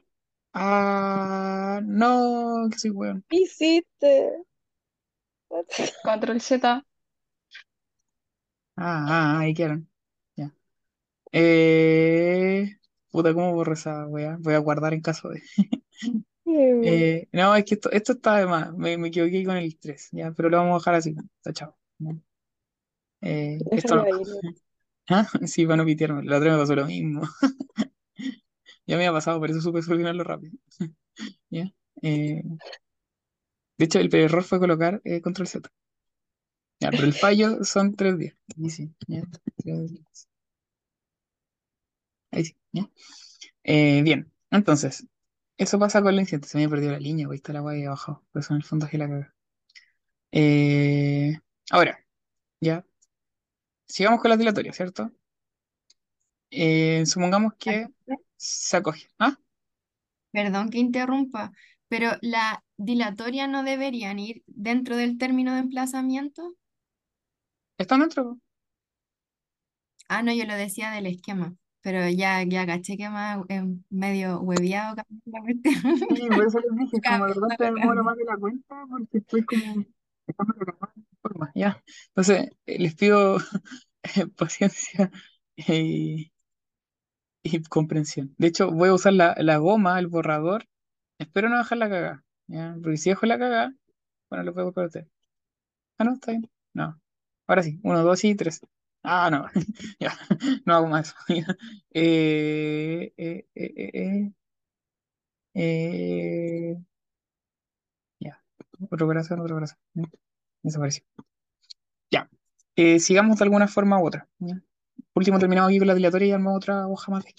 Ah, no, que soy weón. ¿Qué hiciste? Control Z. Ah, ah, ahí quedaron. Ya. Eh, puta, ¿cómo borro esa weá? Voy a guardar en caso de. (laughs) Eh, no, es que esto, esto está de más. Me, me equivoqué con el 3, ya, pero lo vamos a dejar así. Está chao. Eh, esto Déjalo ahí, (laughs) ¿no? ¿Ah? Sí, van a pitearme. La otra me pasó lo mismo. (laughs) Ya me había pasado, por eso supe solucionarlo rápido. (laughs) ¿Ya? Eh, de hecho, el error fue colocar eh, control Z. Ya, pero el fallo son tres días. Ahí sí, ya. Ahí sí, ya. Eh, bien, entonces, eso pasa con la incidente. Se me perdido la línea, güey, está la guay abajo. Por eso en el fondo que la caga. Eh, ahora, ya. Sigamos con las dilatorias, ¿cierto? Eh, supongamos que se acoge. ¿Ah? Perdón que interrumpa, pero la dilatoria no deberían ir dentro del término de emplazamiento. ¿Están dentro? Ah, no, yo lo decía del esquema, pero ya, ya caché que más es medio hueviado la cuestión. Sí, por eso les (laughs) dije, como de repente me demoro más de la cuenta porque estoy como forma, ya. Entonces, eh, les pido eh, (laughs) paciencia y, y comprensión. De hecho, voy a usar la, la goma, el borrador. Espero no dejar la cagada, ¿ya? Porque si dejo la cagada, bueno, lo puedo ustedes. Ah, no, está bien. No. Ahora sí, uno, dos y tres. Ah, no, (laughs) ya, no hago más. (laughs) Eh, eh, eh, eh, eh, eh, ya. Otro corazón, otro corazón. Desapareció. Ya. Eh, sigamos de alguna forma u otra. último, terminamos aquí con la dilatoria y armamos otra hoja más de.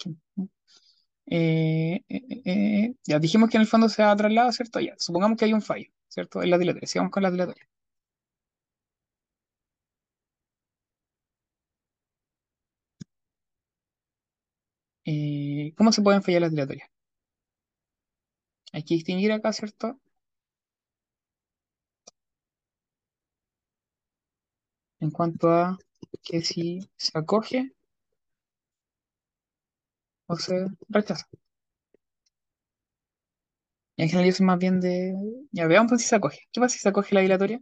Eh, eh, eh, eh, ya dijimos que en el fondo se ha trasladado, ¿cierto? Ya. Supongamos que hay un fallo, ¿cierto? En la dilatoria. Sigamos con la dilatoria. ¿Cómo se pueden fallar las dilatorias? Hay que distinguir acá, ¿cierto? En cuanto a que si se acoge o se rechaza. En general yo soy más bien de... Ya, veamos pues si se acoge. ¿Qué pasa si se acoge la dilatoria?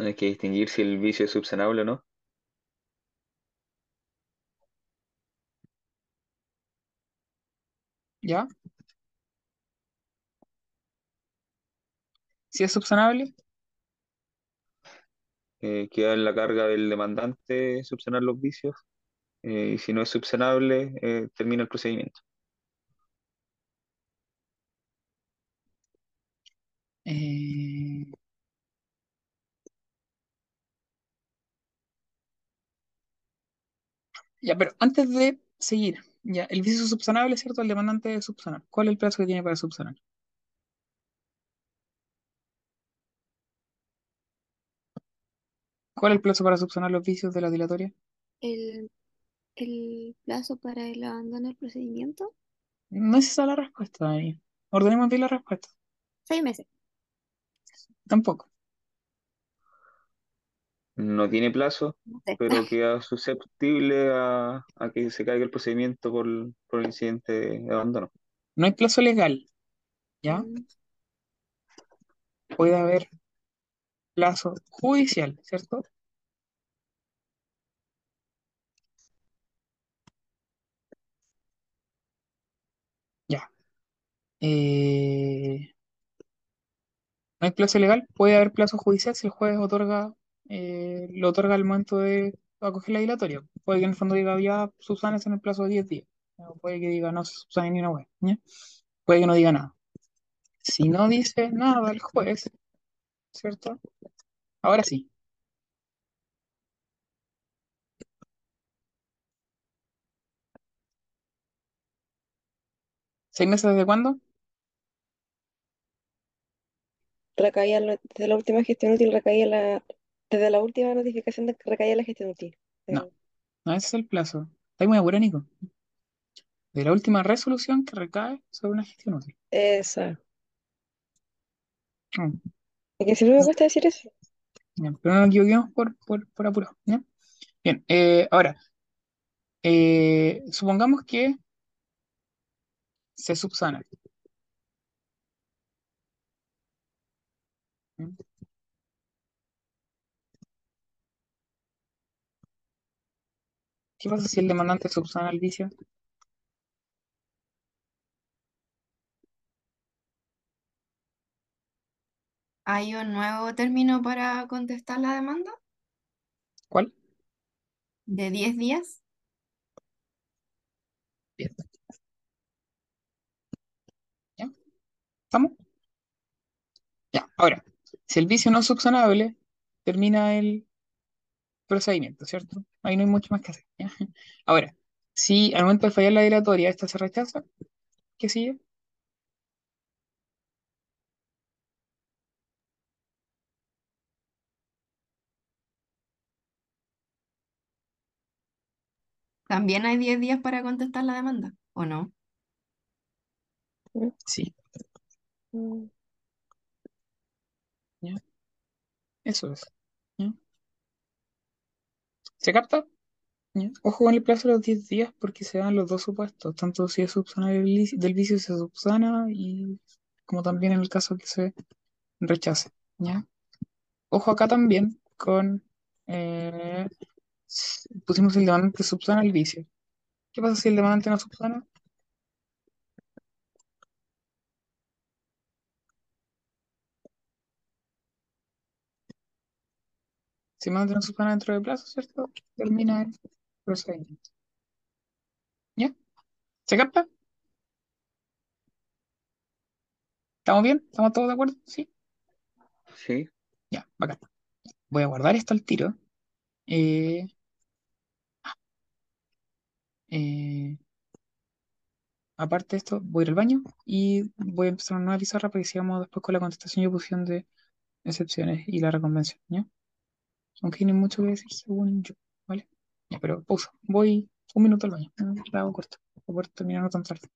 Hay que distinguir si el vicio es subsanable o no. ¿Ya? Si es subsanable, Eh, queda en la carga del demandante subsanar los vicios. eh, y si no es subsanable, eh, termina el procedimiento. eh, Ya, pero antes de seguir, ya, el vicio es subsanable, ¿cierto? El demandante debe subsanar. ¿Cuál es el plazo que tiene para subsanar? ¿Cuál es el plazo para subsanar los vicios de la dilatoria? El, el plazo para el abandono del procedimiento, No es esa la respuesta, Dani. Ordenemos bien la respuesta. seis meses. Tampoco. No tiene plazo, pero (laughs) queda susceptible a, a que se caiga el procedimiento por, por el incidente de abandono. No hay plazo legal, ¿ya? Mm, Puede haber plazo judicial, ¿cierto? Ya. Eh, no hay plazo legal, puede haber plazo judicial si el juez otorga, eh, lo otorga al momento de acoger la dilatoria. Puede que en el fondo diga ya subsanes en el plazo de 10 días. O puede que diga no se ni una ¿ya? Puede que no diga nada. Si no dice nada el juez, ¿cierto? Ahora sí. ¿Seis meses desde cuándo? Recaía desde la última gestión útil, recaía la, desde la última notificación de que recaía la gestión útil. No, Eh, no ese es el plazo. Está muy apurado, Nico. De la última resolución que recae sobre una gestión útil. esa. Mm, Es que siempre me cuesta decir eso. ya, Pero no nos equivoquemos por, por, por apuro. ¿ya? Bien, eh, ahora, eh, supongamos que se subsana. ¿Qué pasa si el demandante subsana el vicio? ¿Hay un nuevo término para contestar la demanda? ¿Cuál? ¿De 10 días? Bien, ¿ya? ¿Estamos? Ya, ahora, si el vicio no es subsanable, termina el procedimiento, ¿cierto? Ahí no hay mucho más que hacer, ¿ya? (laughs) Ahora, si al momento de fallar la dilatoria esta se rechaza, ¿qué sigue? ¿También hay 10 días para contestar la demanda? ¿O no? Sí. ¿ya? Eso es, ¿ya? ¿Se capta? Ojo con el plazo de los 10 días porque se dan los dos supuestos, tanto si es subsanar del vicio se subsana y como también en el caso que se rechace, ¿ya? Ojo acá también con, eh, pusimos el demandante subsana el vicio. ¿Qué pasa si el demandante no subsana? Si el demandante no subsana dentro del plazo, ¿cierto? Termina el procedimiento, ¿ya? ¿Se capta? ¿Estamos bien? ¿Estamos todos de acuerdo? Sí. Sí, Ya, bacán. Voy a guardar esto al tiro. Eh, eh, aparte de esto, voy a ir al baño y voy a empezar una nueva pizarra para que sigamos después con la contestación y oposición de excepciones y la reconvención, ¿ya? Aunque hay mucho que decir según yo, ¿vale? Pero pausa. Voy un minuto al baño. ¿no? La hago corto. Para poder terminar no tan tarde.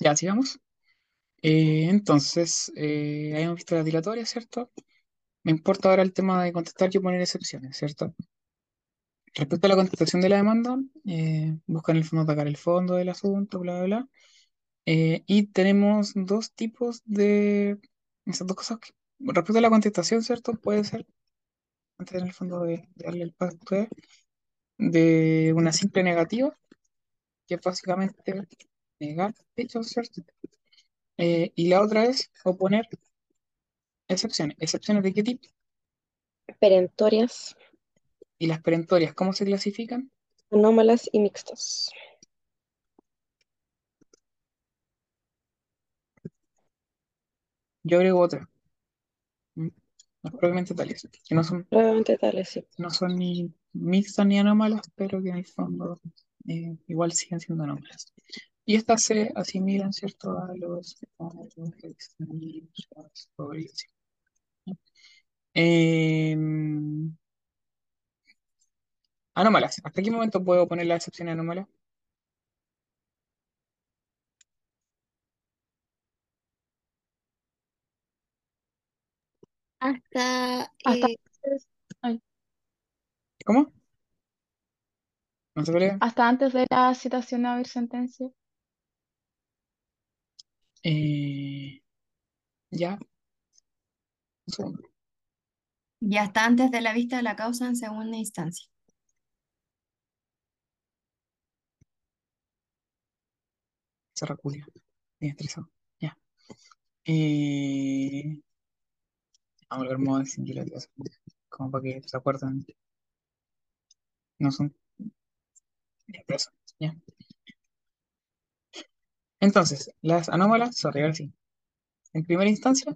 Ya, sigamos. Eh, entonces, eh, habíamos visto la dilatoria, ¿cierto? Me importa ahora el tema de contestar y poner excepciones, ¿cierto? Respecto a la contestación de la demanda, eh, buscan el fondo atacar el fondo del asunto, bla, bla, bla. Eh, y tenemos dos tipos de esas dos cosas. respecto a la contestación, ¿cierto? Puede ser, antes en el fondo de, darle el paso a ustedes, de una simple negativa, que básicamente negar hechos, ¿cierto? Eh, y la otra es oponer excepciones. ¿Excepciones de qué tipo? Perentorias, Y las perentorias, ¿cómo se clasifican? anómalas y mixtas. Yo agrego otra, ¿m? Las propiamente tales, que no son, Probablemente tales, sí. no son ni mixtas ni anómalas, pero que en el fondo eh, igual siguen siendo anómalas. Y estas se asimilan, ¿cierto?, a los. Em, anómalas. ¿Hasta qué momento puedo poner la excepción anómala? Hasta, Hasta eh, ¿Cómo? ¿No se pelea? hasta antes de la citación a oír sentencia. Eh, ya, segundo. Y hasta antes de la vista de la causa en segunda instancia. Cerra Julia. Bien estresado. Ya. Eh, vamos a ver modo de singularidad. Como para que se acuerden. No son expresos. Ya. Entonces, las anómalas, sorry, ahora sí. En primera instancia,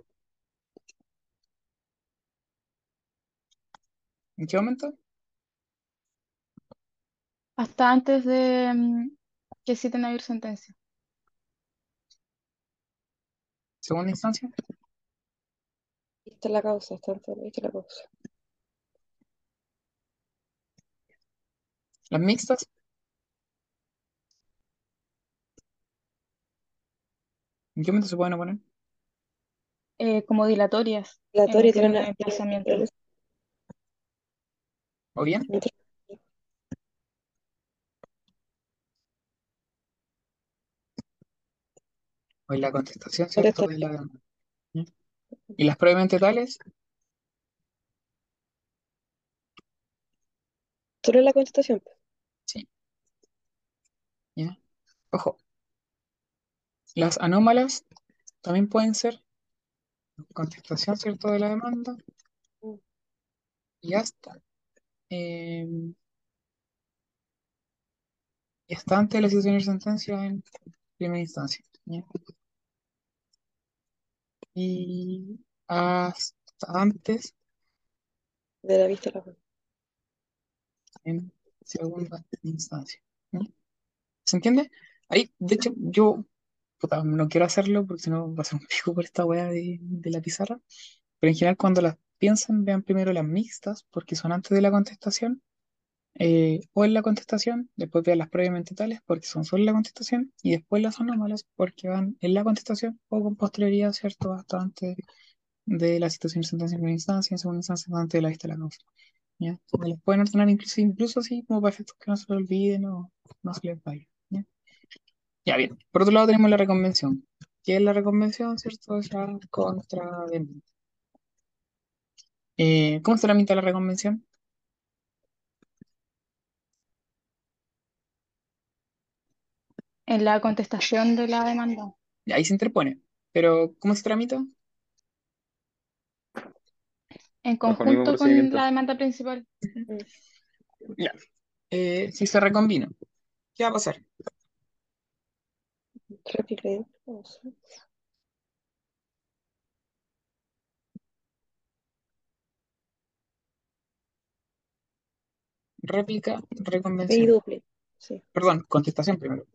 ¿en qué momento? Hasta antes de mm, que citen a oír sentencia. Segunda instancia, Viste la causa, de viste la causa. las mixtas, ¿en qué momento se pueden oponer? Eh, como dilatorias en Dilatoria el tiene término una. de emplazamiento. ¿O bien? O en la contestación, ¿cierto? La. ¿Ya? ¿Y las probablemente tales? Solo la contestación. Sí. ¿Ya? Ojo. Las anómalas también pueden ser contestación, ¿cierto? De la demanda. Y hasta. eh, y hasta antes de la situación de sentencia en primera instancia. ¿ya? Y hasta antes De la vista de la en segunda instancia. ¿ya? ¿Se entiende? Ahí, de hecho, yo puta, no quiero hacerlo porque si no va a ser un pico por esta weá de, de la pizarra. Pero en general, cuando las piensan, vean primero las mixtas, porque son antes de la contestación, eh, o en la contestación, después vean las previamente tales, porque son solo en la contestación, y después las anómalas, porque van en la contestación o con posterioridad, ¿cierto? Hasta antes de la situación sentencia en primera instancia, en segunda instancia, antes de la vista de la causa. ¿ya? O las pueden ordenar incluso, incluso así, como para efectos que no se lo olviden o no se les vaya. ¿Ya? Bien. Por otro lado tenemos la reconvención. ¿Qué es la reconvención, cierto? Es la. Eh, ¿cómo se tramita la reconvención? En la contestación de la demanda. Y ahí se interpone. Pero, ¿cómo se tramita? En conjunto con la demanda principal. Ya. Eh, si se recombina, ¿qué va a pasar? Réplica. Réplica, Y reconvención. duple. Sí. Perdón, contestación primero.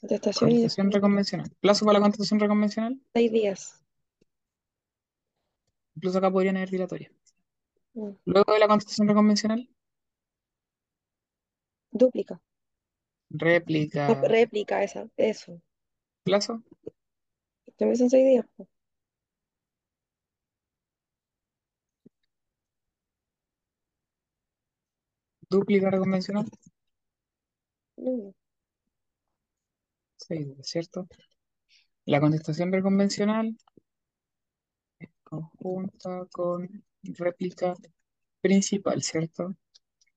Contestación y Contestación reconvencional. Plazo para la contestación reconvencional. seis días. Incluso acá podrían haber dilatoria. Mm. Luego de la contestación reconvencional, Dúplica. No, réplica. réplica esa, eso. Plazo, También son seis días. po. dúplica reconvencional, No, seis días, ¿cierto? La contestación reconvencional es conjunta con réplica principal, ¿cierto?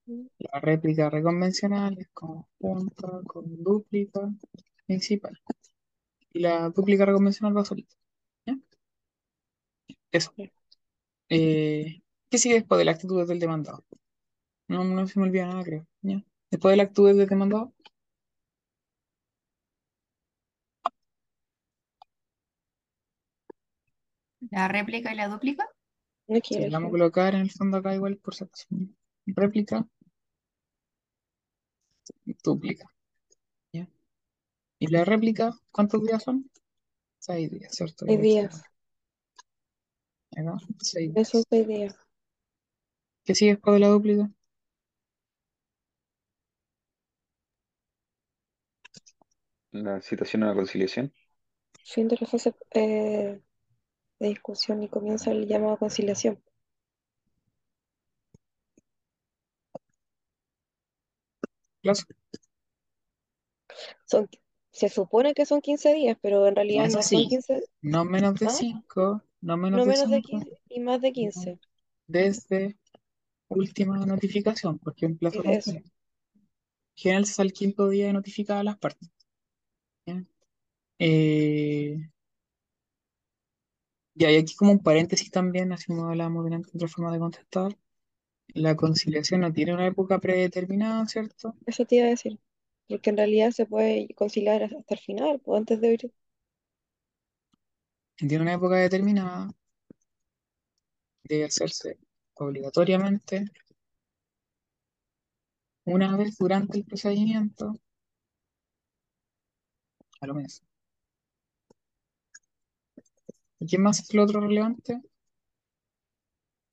no. La réplica reconvencional es conjunta con dúplica principal. Y la dúplica reconvencional va solita. ¿ya? Eso. Eh, ¿qué sigue después de la actitud del demandado? No, no se me olvida nada, creo. ¿ya? Después de la actitud del demandado, La réplica y la dúplica. No sí, quiero la vamos a colocar en el fondo acá igual por si acaso. Réplica, dúplica. Y la réplica, ¿cuántos días son? Seis días, ¿cierto? Seis días. Seis días. seis días. ¿Qué sigue después de la dúplica? La citación a la conciliación. Fin de la fase eh, de discusión y comienza el llamado a conciliación. Plazo. Son, se supone que son 15 días, pero en realidad no son sí, 15, no menos de ¿Ah? 5, no menos no de menos de 5 15 y más de 15. desde última notificación, porque un plazo Es. En general se el quinto día de notificar a las partes. ¿ya? Eh, y hay aquí como un paréntesis también, así como hablábamos de otra forma de contestar. La conciliación no tiene una época predeterminada, ¿cierto? Eso te iba a decir. Porque en realidad se puede conciliar hasta el final, pues antes de ir. Tiene una época determinada, debe hacerse obligatoriamente una vez durante el procedimiento, a lo menos. ¿Y qué más es lo otro relevante?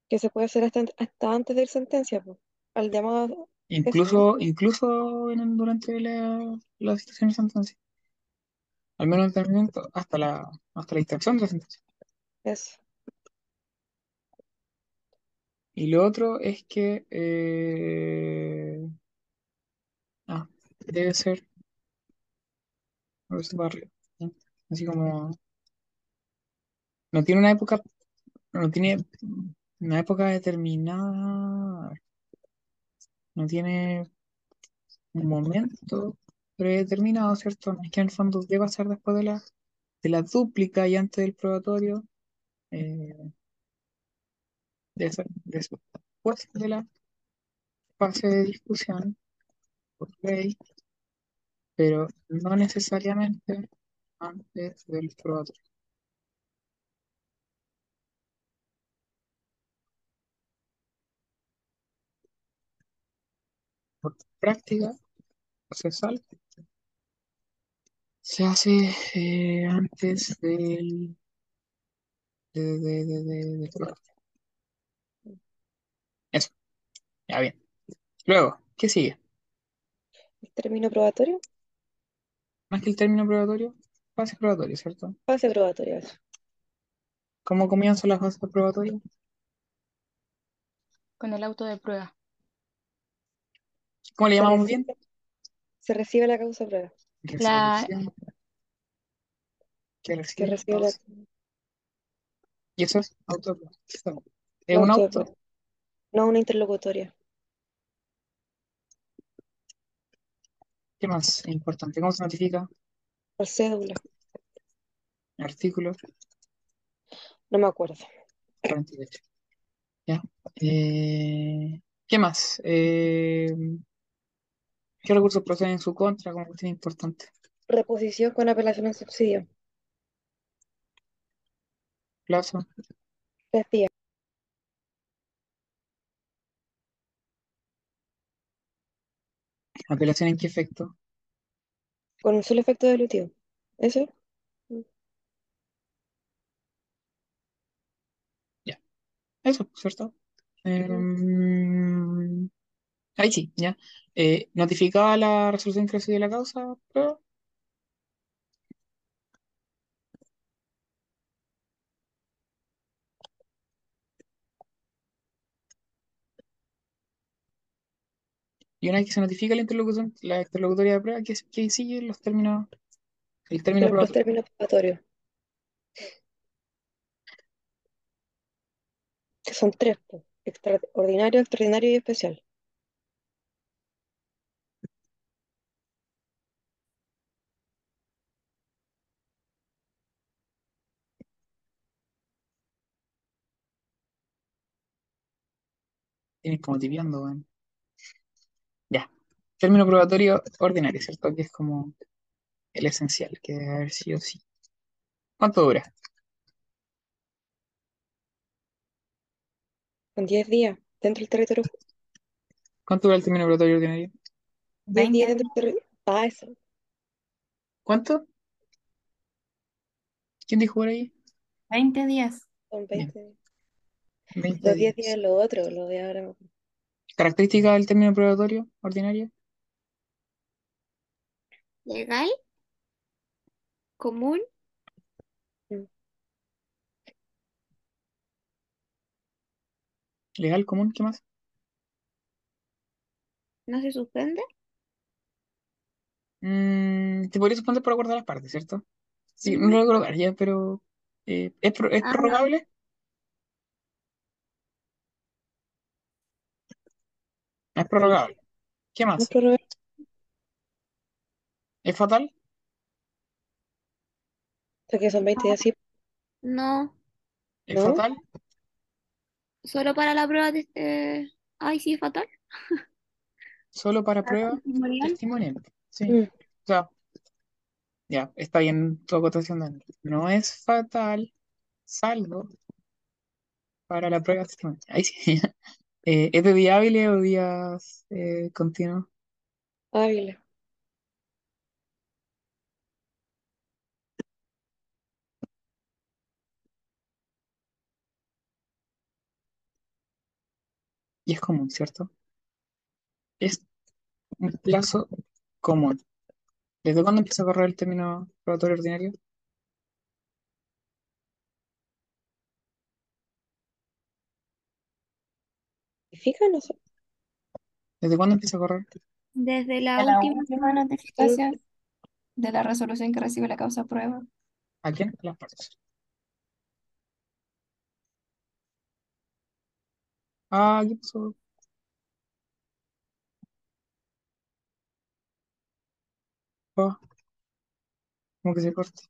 Que se puede hacer hasta, hasta antes de ir sentencia, pues. Al llamado. Incluso, incluso en- durante la, la situación de sentencia. Al menos hasta la, hasta la instrucción de la sentencia. Eso. Y lo otro es que eh, ah, debe ser arriba, ¿sí? Así como no tiene una época, no tiene una época determinada, no tiene un momento predeterminado, ¿cierto? No es que en el fondo deba ser después de la, de la dúplica y antes del probatorio, eh, después de la fase de discusión por pero no necesariamente antes del probatorio. Práctica procesal se hace eh, antes del de, de, de, de-. Eso, ya bien. Luego, ¿qué sigue? El término probatorio. Más que el término probatorio, fase probatoria, ¿cierto? Fase probatoria. eso. ¿Cómo comienza la fase probatoria? Con el auto de prueba. ¿Cómo le Se llamamos bien? recibe, se recibe la causa prueba. La- Resolución. Que Se recibe recibe la causa. Y eso es auto. Es un auto. No una interlocutoria. ¿Qué más es importante? ¿Cómo se notifica? Por cédula. Artículo No me acuerdo. 48. ¿Ya? Eh, ¿qué más? Eh, ¿qué recursos proceden en su contra como cuestión importante? Reposición con apelación al subsidio. Plazo. Tres días. ¿Apelación en qué efecto? Con un solo efecto delutivo. ¿Eso? Eso, ¿cierto? Em, Ahí sí, ya. Eh, notificada la resolución que recibió la causa, pero Y una vez que se notifica la interlocución, la interlocutoria de prueba, ¿Qué sigue los términos, el término los. Los términos probatorios. Que son tres, pues. extraordinario, extraordinario y especial. Tienes como tipeando, weón. Ya. Término probatorio ordinario, ¿cierto? Que es como el esencial, que debe haber sí o sí. ¿Cuánto dura? Con 10 días dentro del territorio. ¿Cuánto dura el término probatorio ordinario? 10 días 20, dentro del territorio. Ah, eso. ¿Cuánto? ¿Quién dijo por ahí? 20 días. Son Bien. 20 días. 20 Los 10 días. días lo otro, lo de ahora. no. ¿Característica del término probatorio ordinario? Legal, común. ¿Legal, común? ¿Qué más? no se suspende. Mm, te podría suspender por acuerdo de las partes, ¿cierto? Sí, no lo ya, pero eh, ¿es, pro- es Ah, prorrogable? Es prorrogable. ¿Qué No es más? prorrogable. ¿Es fatal? O sea que son 20 días, sí. no, ¿Es ¿No? fatal? solo para la prueba de eh, ay, sí, es fatal. Solo para prueba testimonial. testimonial. Sí. Mm. O sea, ya, está bien tu acotación, Dani. No es fatal, salvo para la prueba testimonial. Ahí sí. (laughs) Eh, ¿es de día hábil o días eh, continuos? Ávila. Y es común, ¿cierto? Es un plazo común. ¿Desde cuándo empieza a correr el término probatorio ordinario? ¿Significa? No sé. ¿Desde cuándo empieza a correr? Desde la última, última notificación de la resolución que recibe la causa prueba. ¿A quién? A las partes. Ah, ¿qué pasó? Ah, como que se corta.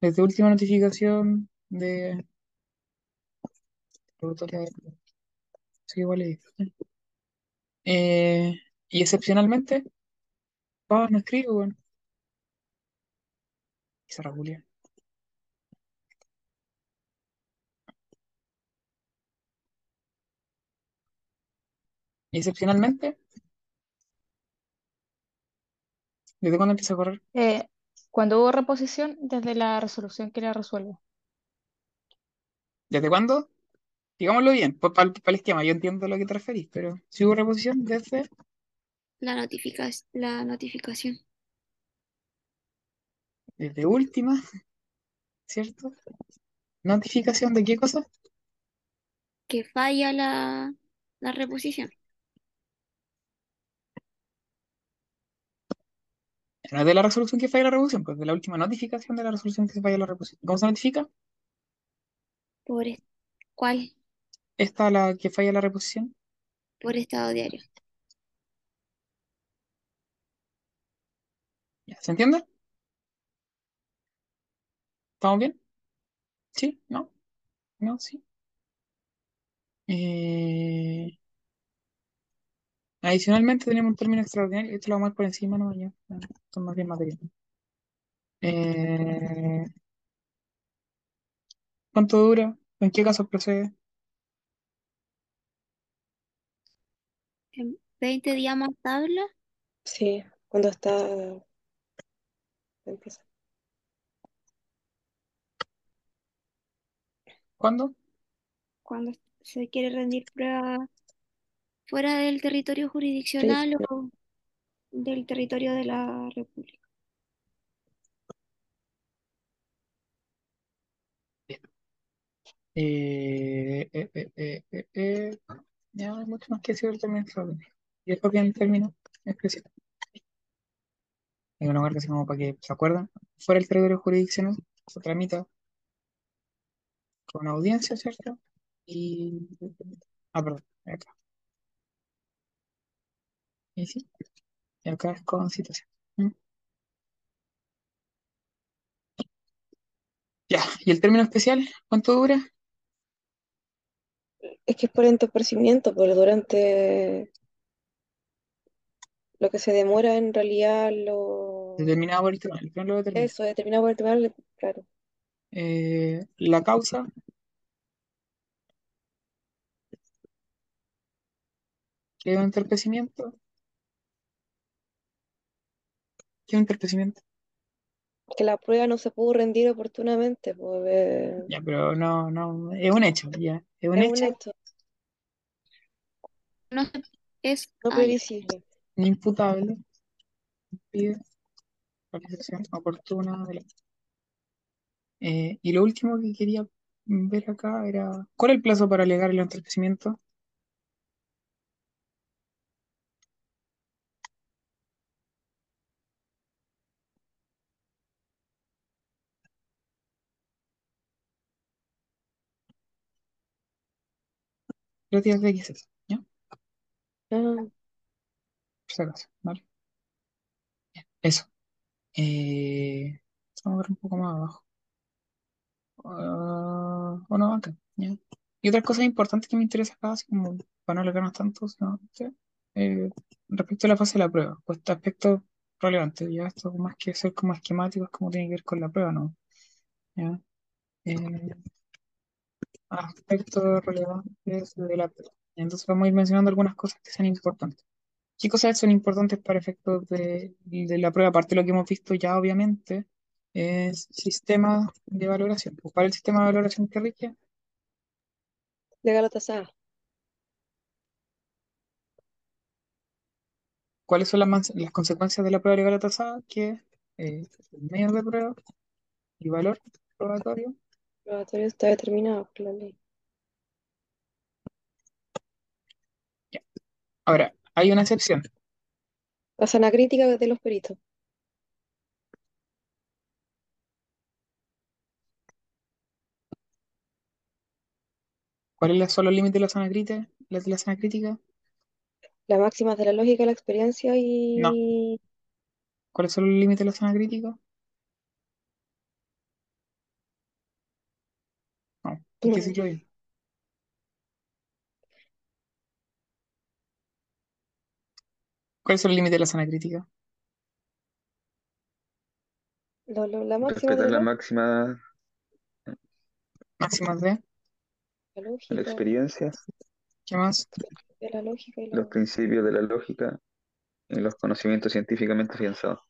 Desde última notificación de- Sí, igual es. Eh, y excepcionalmente, ah, no escribo, bueno. Pizarra Julia. Y excepcionalmente, ¿desde cuándo empieza a correr? Eh, cuando hubo reposición, desde la resolución que la resuelve. ¿Desde cuándo? Digámoslo bien, para el esquema, yo entiendo a lo que te referís, pero si hubo reposición desde, la notifica la notificación. desde última, ¿cierto? ¿Notificación de qué cosa? que falla la, la reposición. No es de la resolución que falla la reposición, pues de la última notificación de la resolución que se falla la reposición. ¿Cómo se notifica? ¿Por cuál? Esta la que falla la reposición. Por estado diario. Ya, ¿Se entiende? ¿Estamos bien? ¿Sí? ¿No? ¿No? ¿Sí? Eh, adicionalmente tenemos un término extraordinario, esto lo vamos a ver por encima, no, ya, esto es más bien material. Eh, ¿cuánto dura? ¿En qué casos procede? En 20 días más tabla, Sí, cuando está. Empieza. ¿Cuándo? cuando se quiere rendir prueba fuera del territorio jurisdiccional o del territorio de la República. Eh, eh, eh, eh, eh, eh, ya no hay mucho más que decir término extraordinario. Y después viene el término especial. Hay una parte así como para que se acuerdan. Fuera del territorio jurisdiccional se tramita con audiencia, ¿cierto? Y. Ah, perdón, acá. Y sí, acá es con citación. Ya, ¿y el término especial? ¿Cuánto dura? Es que es por entorpecimiento, pero durante lo que se demora en realidad lo... Determinado por el tribunal. El tribunal lo determina. Eso, determinado por el tribunal, claro. Eh, la causa. ¿Qué es un entorpecimiento? ¿Qué es un entorpecimiento? Que la prueba no se pudo rendir oportunamente, pues, eh, Ya, pero no, no, es un hecho, ya. Es un es un hecho hecho No es no ah, ya. previsible. imputable. Pide realización oportuna de la- Eh, y lo último que quería ver acá era, ¿cuál es el plazo para alegar el entorpecimiento? Días de ¿ya? Ah, ¿vale? Eso. Eh, vamos a ver un poco más abajo. Ah, o no, acá, ¿ya? Y otras cosas importantes que me interesan acá, así como para no alargarnos tanto, sino. Eh, respecto a la fase de la prueba, pues aspecto relevante, ya esto más que ser como esquemático, es como tiene que ver con la prueba, ¿no? ¿Ya? Eh, aspectos relevantes de la prueba. Entonces vamos a ir mencionando algunas cosas que sean importantes. ¿Qué cosas son importantes para efectos de, de la prueba? Aparte de lo que hemos visto ya, obviamente, es sistema de valoración. Pues, ¿Cuál es el sistema de valoración que rige? legal o tasada. ¿Cuáles son las, consecuencias de la prueba legal o tasada? Que eh, el medio de prueba y valor probatorio. El probatorio está determinado por la ley. Ya. Ahora, hay una excepción. La sana crítica de los peritos. ¿Cuáles son los límites de la zona crítica? ¿La de la zona crítica? Las máximas de la lógica, la experiencia No. y ¿Cuáles son los límites de la zona crítica? No, hay que decirlo ¿Cuáles son los límites de la zona crítica? lo- lo- la máxima de Respetar la, la ló- máxima, Máximas de, la la lógica, experiencia, ¿qué más? de la lógica y los la... principios de la lógica y los conocimientos científicamente afianzados.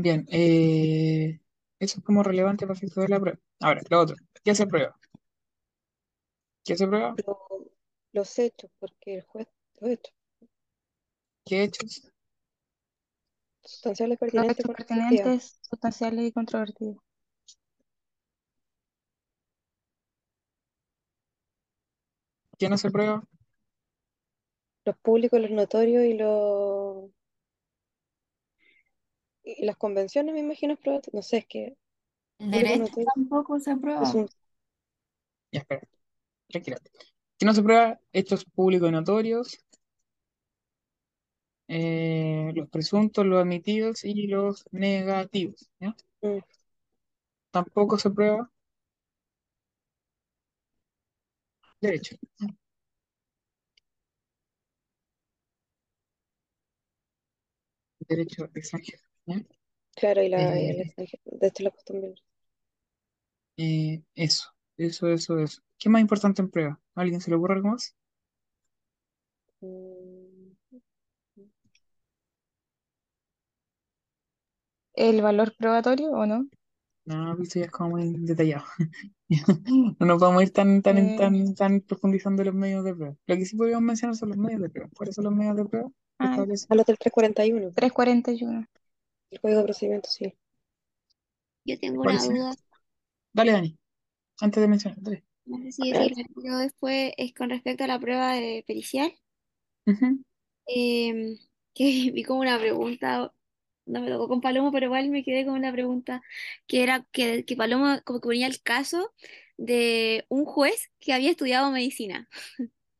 Bien, eh, eso es como relevante para efectos de la prueba. Ahora, lo otro, ¿qué se prueba? ¿Qué se prueba? lo- los hechos, porque el juez, los hechos, ¿Qué hechos? sustanciales Los pertinentes hechos con respectividad. pertinentes, sustanciales y controvertidos. ¿Qué no se prueba? Los públicos, los notorios y los... Y las convenciones, me imagino, es no sé, es que derecho notorio tampoco se es aprueba. un... Ya, espera, tranquila. ¿Qué no se prueba? Hechos públicos y notorios, eh, los presuntos, los admitidos y los negativos, ¿ya? mm, Tampoco se prueba derecho. Derecho extranjero, claro, y la, y el Eh, extranjero, de esto la costumbre. eh, eso, eso, eso, eso. ¿Qué más importante en prueba? ¿A alguien se le ocurre algo más? Mm, ¿El valor probatorio o no? No, esto ya es como muy detallado. (laughs) No nos vamos a ir tan, tan, en- Eh, tan, tan profundizando en los medios de prueba. Lo que sí podríamos mencionar son los medios de prueba. ¿Cuáles son los medios de prueba que ah, establece? A los del 341. 341. El Código de Procedimiento Civil. Yo tengo ¿Cuál una duda, Dale, Dani. Antes de mencionar, dale. no sé si A ver. decirla pero después, es con respecto a la prueba de pericial, Ujú. em, (laughs) que vi como una pregunta, no me tocó con Palomo, pero igual me quedé con una pregunta, que era que, que Palomo como que ponía el caso de un juez que había estudiado medicina.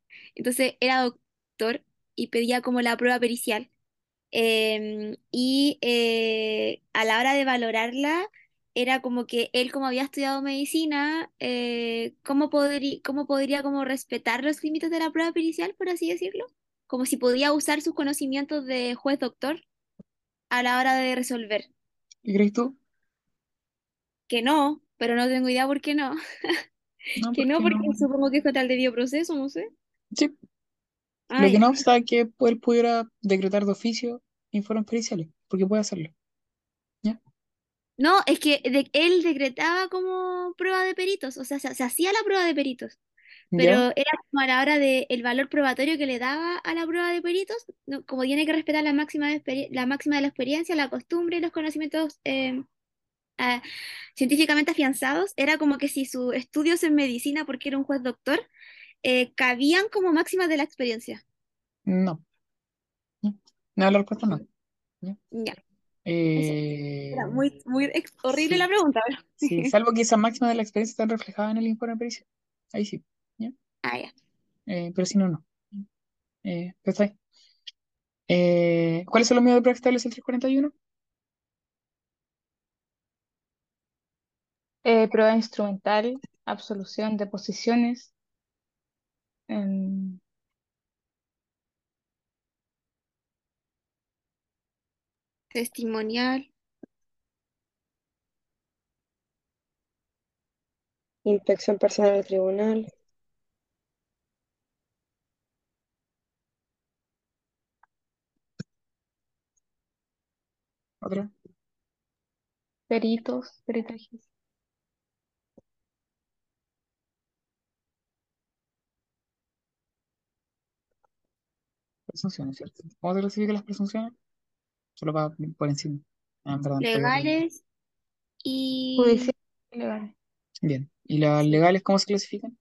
(laughs) Entonces era doctor y pedía como la prueba pericial. Em, y eh, a la hora de valorarla, era como que él, como había estudiado medicina, eh, ¿cómo podría, cómo podría como respetar los límites de la prueba pericial, por así decirlo? Como si podía usar sus conocimientos de juez doctor a la hora de resolver. ¿Qué crees tú? Que no, pero no tengo idea por qué no. No, (laughs) Que ¿por no, porque no? supongo que es tal debido proceso, no sé. Sí, Ah, lo que ya. no obsta es que él pudiera decretar de oficio informes periciales, porque puede hacerlo. ¿Ya? No, es que de- él decretaba como prueba de peritos, o sea, se, se hacía la prueba de peritos. ¿Ya? Pero era como a la hora de el valor probatorio que le daba a la prueba de peritos, no, como tiene que respetar la máxima de, la máxima de la experiencia, la costumbre y los conocimientos eh, ah, científicamente afianzados, era como que si sus estudios en medicina, porque era un juez doctor, eh, cabían como máximas de la experiencia. No. No, la respuesta no. ¿Ya? Eh, Era muy, muy horrible sí, la pregunta, pero sí, (laughs) salvo que esas máximas de la experiencia están reflejadas en el informe pericial. Ahí sí. ¿Ya? Ah, ya. Eh, pero si no, no. Eh, pero está ahí. Eh, ¿cuáles son los medios de prueba que establece el 341? Eh, prueba instrumental, absolución, deposiciones. Testimonial, Inspección personal al tribunal. ¿Otra? peritos, peritajes. Presunciones, ¿cierto? ¿Cómo se clasifican las presunciones? Solo para por encima. Ah, legales y Judicial y legal. Bien. ¿Y las legales cómo se clasifican?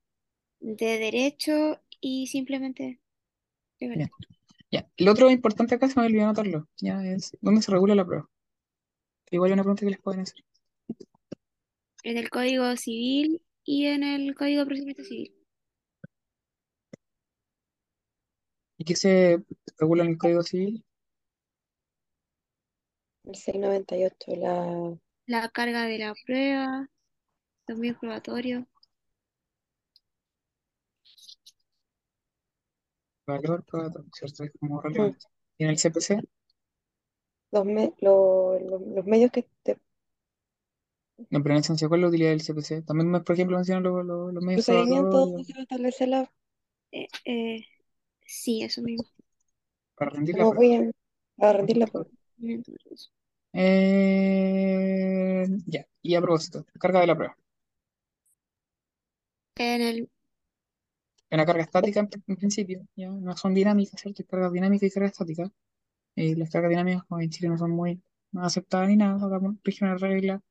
de derecho y simplemente legal. Bien. Ya. Lo otro importante acá se me olvidó anotarlo. Ya es dónde se regula la prueba. Igual es una pregunta que les pueden hacer. En el Código Civil y en el Código de Procedimiento Civil. ¿Y qué se regula en el Código Civil? El 698. La... La carga de la prueba, los medios probatorios. Valor probatorio, ¿cierto? Es como relevante. ¿Y en el CPC? Los, me- lo- lo- los medios que te... No, pero en esencia, ¿cuál es la utilidad del CPC? También, por ejemplo, mencionan los, los, los medios probatorios se va a establecer la... Eh, eh, sí, eso mismo. para rendir la ¿Cómo prueba. voy a, a rendir la prueba? Eh, ya, y a propósito, carga de la prueba. En el, Una carga estática en, en principio, ya no son dinámicas, ¿cierto? Hay cargas dinámicas y cargas estáticas. Eh, las cargas dinámicas, como en Chile, no son muy no aceptadas ni nada, acá rigen una regla.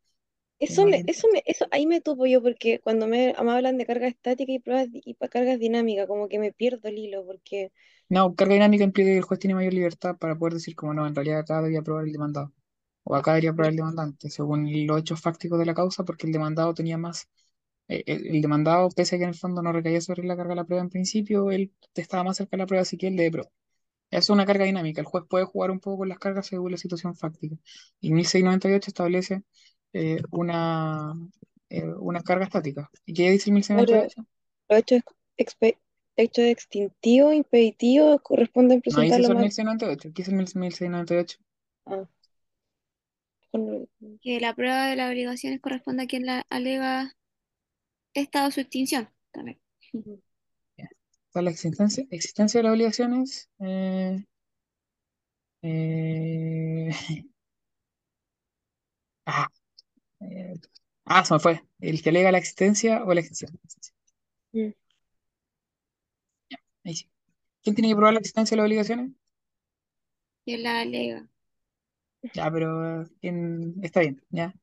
Eso me, eso me, eso ahí me tupo yo porque cuando me, me hablan de carga estática y pruebas y cargas dinámicas, como que me pierdo el hilo porque No, carga dinámica implica que el juez tiene mayor libertad para poder decir como no, en realidad acá debería aprobar el demandado. O acá debería aprobar el demandante, según los hechos fácticos de la causa, porque el demandado tenía más. eh, el, el demandado, pese a que en el fondo no recaía sobre la carga de la prueba en principio, él estaba más cerca de la prueba, así que él debe probar. Es una carga dinámica. El juez puede jugar un poco con las cargas según la situación fáctica. Y 1698 establece eh, una, eh, una carga estática. ¿Y qué dice el 1698? los hechos, hechos extintivos, impeditivos corresponden No presentar eso lo el más... 1698. ¿Qué es el 1698? Ah, que la prueba de las obligaciones corresponde a quien la alega estado su extinción también. Está la existencia, existencia de las obligaciones. eh, eh, (laughs) ah, eh, ah, se me fue. El que alega la existencia o la extinción. Mm. Ahí sí. ¿Quién tiene que probar la existencia de las obligaciones? Quien la alega. Ya, pero en- está bien, ya.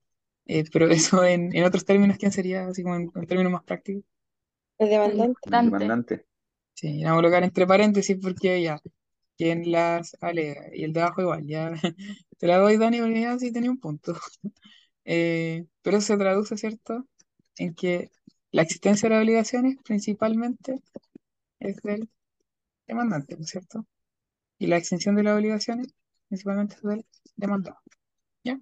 Eh, pero eso en, en otros términos, ¿quién sería? Así como en, en términos más prácticos. El demandante. Dante. Demandante. Sí, la vamos a colocar entre paréntesis porque ya, quien las alega y el de abajo igual, ya. (laughs) Te la doy, Dani, porque ya sí tenía un punto. Eh, pero eso se traduce, ¿cierto? En que la existencia de las obligaciones principalmente es del demandante, ¿no es cierto? Y la extinción de las obligaciones principalmente es del demandado, ¿ya?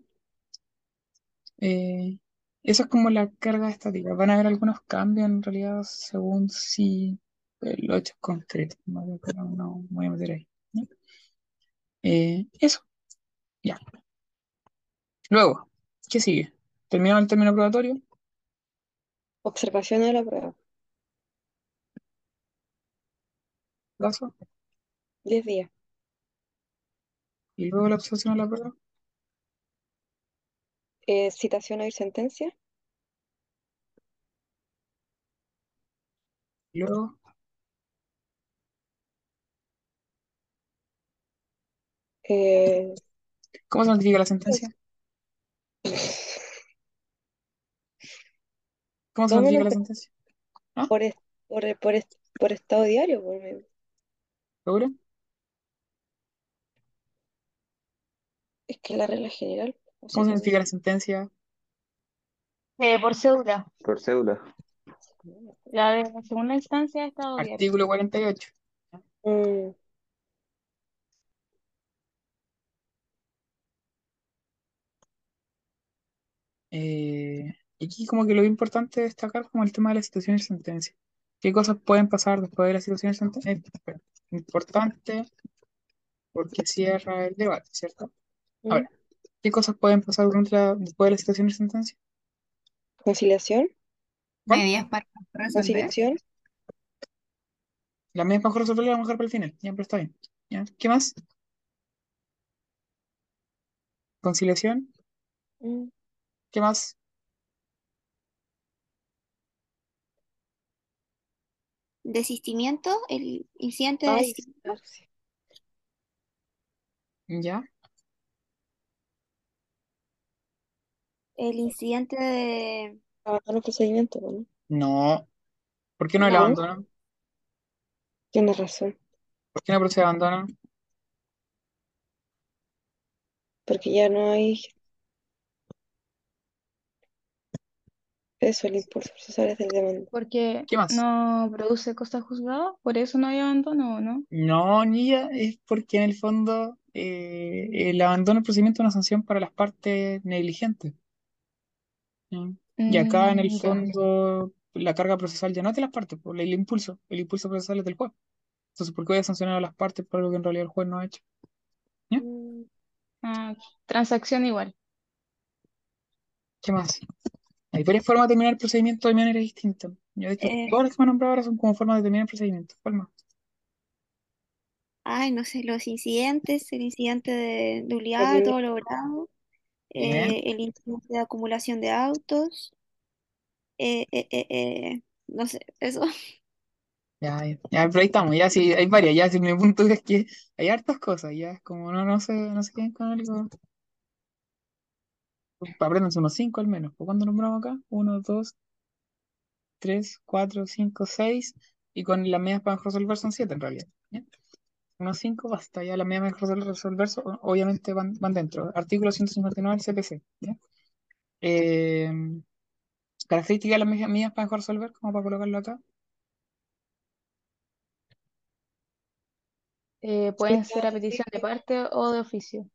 Eh, eso es como la carga estática. Van a haber algunos cambios en realidad según si el 8 es concreto, ¿no? No voy a meter ahí. ¿ya? Eh, eso, ya. Luego, ¿qué sigue? ¿Terminado el término probatorio? Observación de la prueba. Plazo. 10 días. Y luego la observación de la prueba. Eh, citación a sentencia. Y luego, Eh, ¿cómo se notifica la sentencia? ¿Cómo se Vámonos notifica la por, sentencia? ¿Ah? por, est- por, por, est- por estado diario. Por, me- ¿Seguro? es que la regla general. ¿Cómo se notifica la sentencia? Eh, por cédula. Por cédula. La de la segunda instancia ha estado diario. Artículo 48. Mm, Eh, y aquí como que lo importante destacar como el tema de la situación y sentencia. ¿Qué cosas pueden pasar después de la situación y sentencia? Eh, importante porque cierra el debate, ¿cierto? mm. Ahora, ¿qué cosas pueden pasar durante la- después de la situación y sentencia? Conciliación. Medidas para resolver. Conciliación. La misma mejor resolverla, la mejor para el final. Ya, pero está bien. ¿Ya? ¿Qué más? Conciliación. Mm. ¿Qué más? Desistimiento, el incidente de Ay, desistimiento. sí. ¿Ya? El incidente de... Abandono el procedimiento, ¿no? No. ¿Por qué no el No, abandono? tienes razón. ¿Por qué no procede abandono? Porque ya no hay eso, el impulso procesal es del demanda. Porque ¿Qué más? no produce costa juzgada, por eso no hay abandono, ¿o ¿no? No, Niña, es porque en el fondo eh, el abandono del procedimiento es una sanción para las partes negligentes. Y acá en el Mm, ya. fondo la carga procesal ya no es de las partes, por el impulso, el impulso procesal es del juez. Entonces, ¿por qué voy a sancionar a las partes por algo que en realidad el juez no ha hecho? ¿Ya? Mm, Ah, transacción igual. ¿Qué más? Hay varias formas de terminar el procedimiento de manera distinta. Yo, de hecho, eh, todas las que me han nombrado ahora son como formas de terminar el procedimiento. ¿Cuál más? ay, no sé, los incidentes, el incidente de nulidad, todo logrado, eh, el incidente de acumulación de autos, eh, eh, eh, eh, no sé, eso. Ya, ya, ya, pero ahí estamos, ya sí, hay varias, ya si mi punto es que hay hartas cosas, ya es como no, no sé, no sé qué con algo. Apréndanse unos cinco al menos. ¿Por cuándo nombramos acá? Uno, dos, tres, cuatro, cinco, seis. Y con las medias para resolver son siete en realidad. Unos cinco basta, ya las medias para resolver son- obviamente van, van dentro. Artículo 159 del CPC. Eh, características de las medias para resolver, como para colocarlo acá. Eh, pueden ser a petición de parte o de oficio.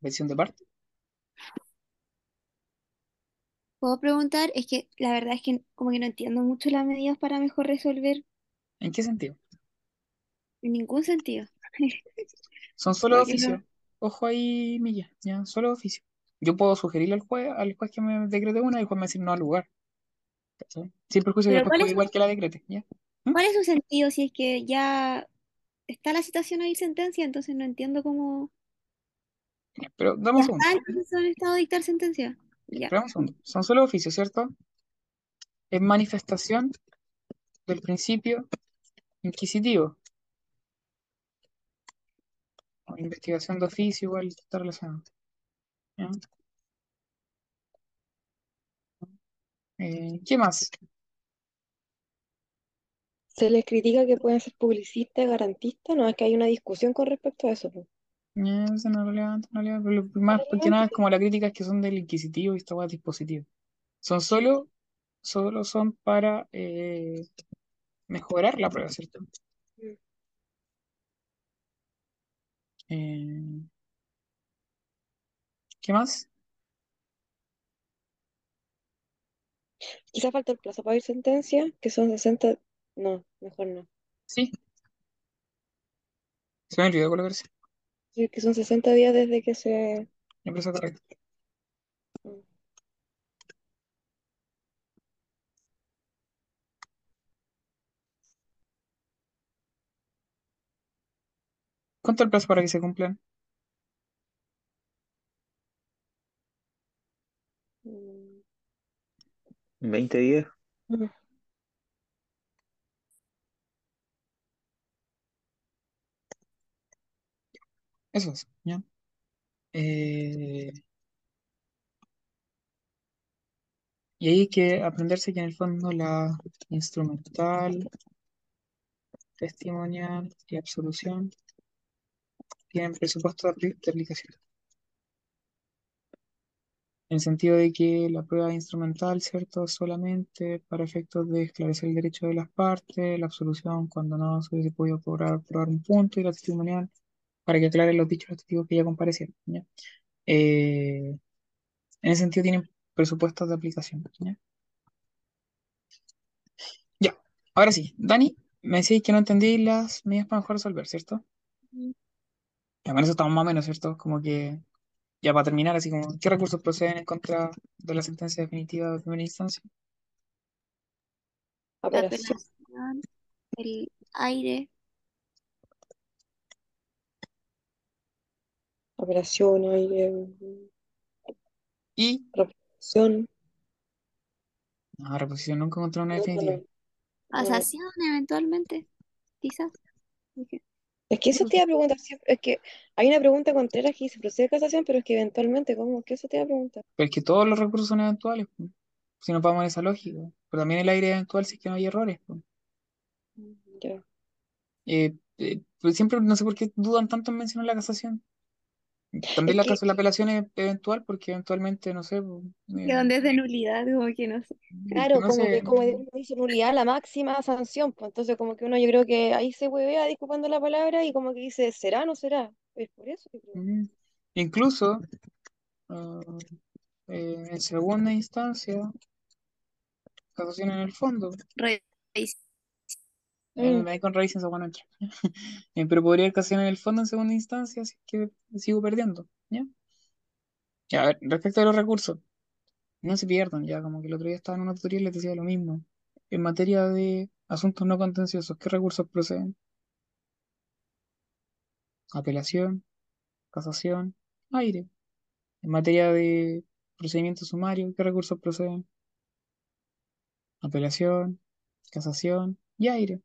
Versión de parte. ¿Puedo preguntar? Es que la verdad es que como que no entiendo mucho las medidas para mejor resolver ¿En qué sentido? en ningún sentido. (laughs) Son solo de no- oficio. Ojo ahí, Milla, ya, solo de oficio. Yo puedo sugerirle al juez, al juez que me decrete una y el juez me decir no al lugar. Sin perjuicio que el juez ¿cuál puede es, igual que la decrete, ¿ya? ¿Mm? cuál es su sentido si es que ya está la citación ahí sentencia? Entonces no entiendo cómo... Pero dame un segundo, estado de dictar sentencia. Ya. espera un segundo. Son solo de oficio, ¿cierto? Es manifestación del principio inquisitivo. o investigación de oficio igual está relacionado. ¿ya? Eh, ¿qué más? Se les critica que pueden ser publicistas, garantistas, no, es que hay una discusión con respecto a eso. Eso no es relevante, en realidad, pero lo más porque nada es como la crítica es que son del inquisitivo y esta es dispositivo. Son solo, solo son para eh, mejorar la prueba, ¿cierto? Eh, ¿qué más? Quizá falta el plazo para ir sentencia, que son 60, no, mejor no. Sí. Se me olvidó colocarse. Sí, que son 60 días desde que se... Empezó correcto. Mm. ¿Cuánto el plazo para que se cumplan? Mm. 20 días. Mm. Eso es, ¿ya? Eh, y hay que aprenderse que en el fondo la instrumental, testimonial y absolución tienen presupuesto de apli- de aplicación. En el sentido de que la prueba instrumental, ¿cierto? Solamente para efectos de esclarecer el derecho de las partes, la absolución cuando no se hubiese podido probar, probar un punto y la testimonial para que aclaren los dichos los testigos que ya comparecieron, ¿ya? Eh, en ese sentido tienen presupuestos de aplicación, ¿ya? Ya, ahora sí, Dani, me decís que no entendí las medidas para mejor resolver, ¿cierto? Mm. Ya, eso estamos más o menos, ¿cierto? Como que ya para terminar, así como, ¿qué recursos proceden en contra de la sentencia definitiva de primera instancia? La apelación, el aire, Apelación, aire, Y, reposición. no, reposición nunca contra una definitiva. no. casación eventualmente, quizás. Es que eso te iba a preguntar es que hay una pregunta contraria que dice procede casación, pero es que eventualmente, ¿cómo? ¿Qué eso te iba a preguntar? Pero es que todos los recursos son eventuales, pues, si nos vamos en esa lógica. Pero también el aire es eventual si es que no hay errores, pues. Ya. Eh, eh, pues siempre, no sé por qué dudan tanto en mencionar la casación. También Es la, que, cas- la apelación es eventual porque eventualmente, no sé, pues, que eh, donde es de nulidad, como que no sé. claro, no como que sé, es como dice nulidad la máxima sanción, pues entonces como que uno yo creo que ahí se huevea disculpando la palabra y como que dice, ¿será o no será? Es por eso que creo. mm, incluso ah, eh, en segunda instancia, casación en el fondo, Re- eh, Mm, ahí con raíces esa no entra. (laughs) Eh, pero podría haber casación en el fondo en segunda instancia, así que sigo perdiendo. Ya, a ver, respecto a los recursos, no se pierdan, ya como que el otro día estaba en una tutorial y les decía lo mismo. En materia de asuntos no contenciosos, ¿qué recursos proceden? Apelación, casación, aire. En materia de procedimiento sumario, ¿qué recursos proceden? Apelación, casación y aire.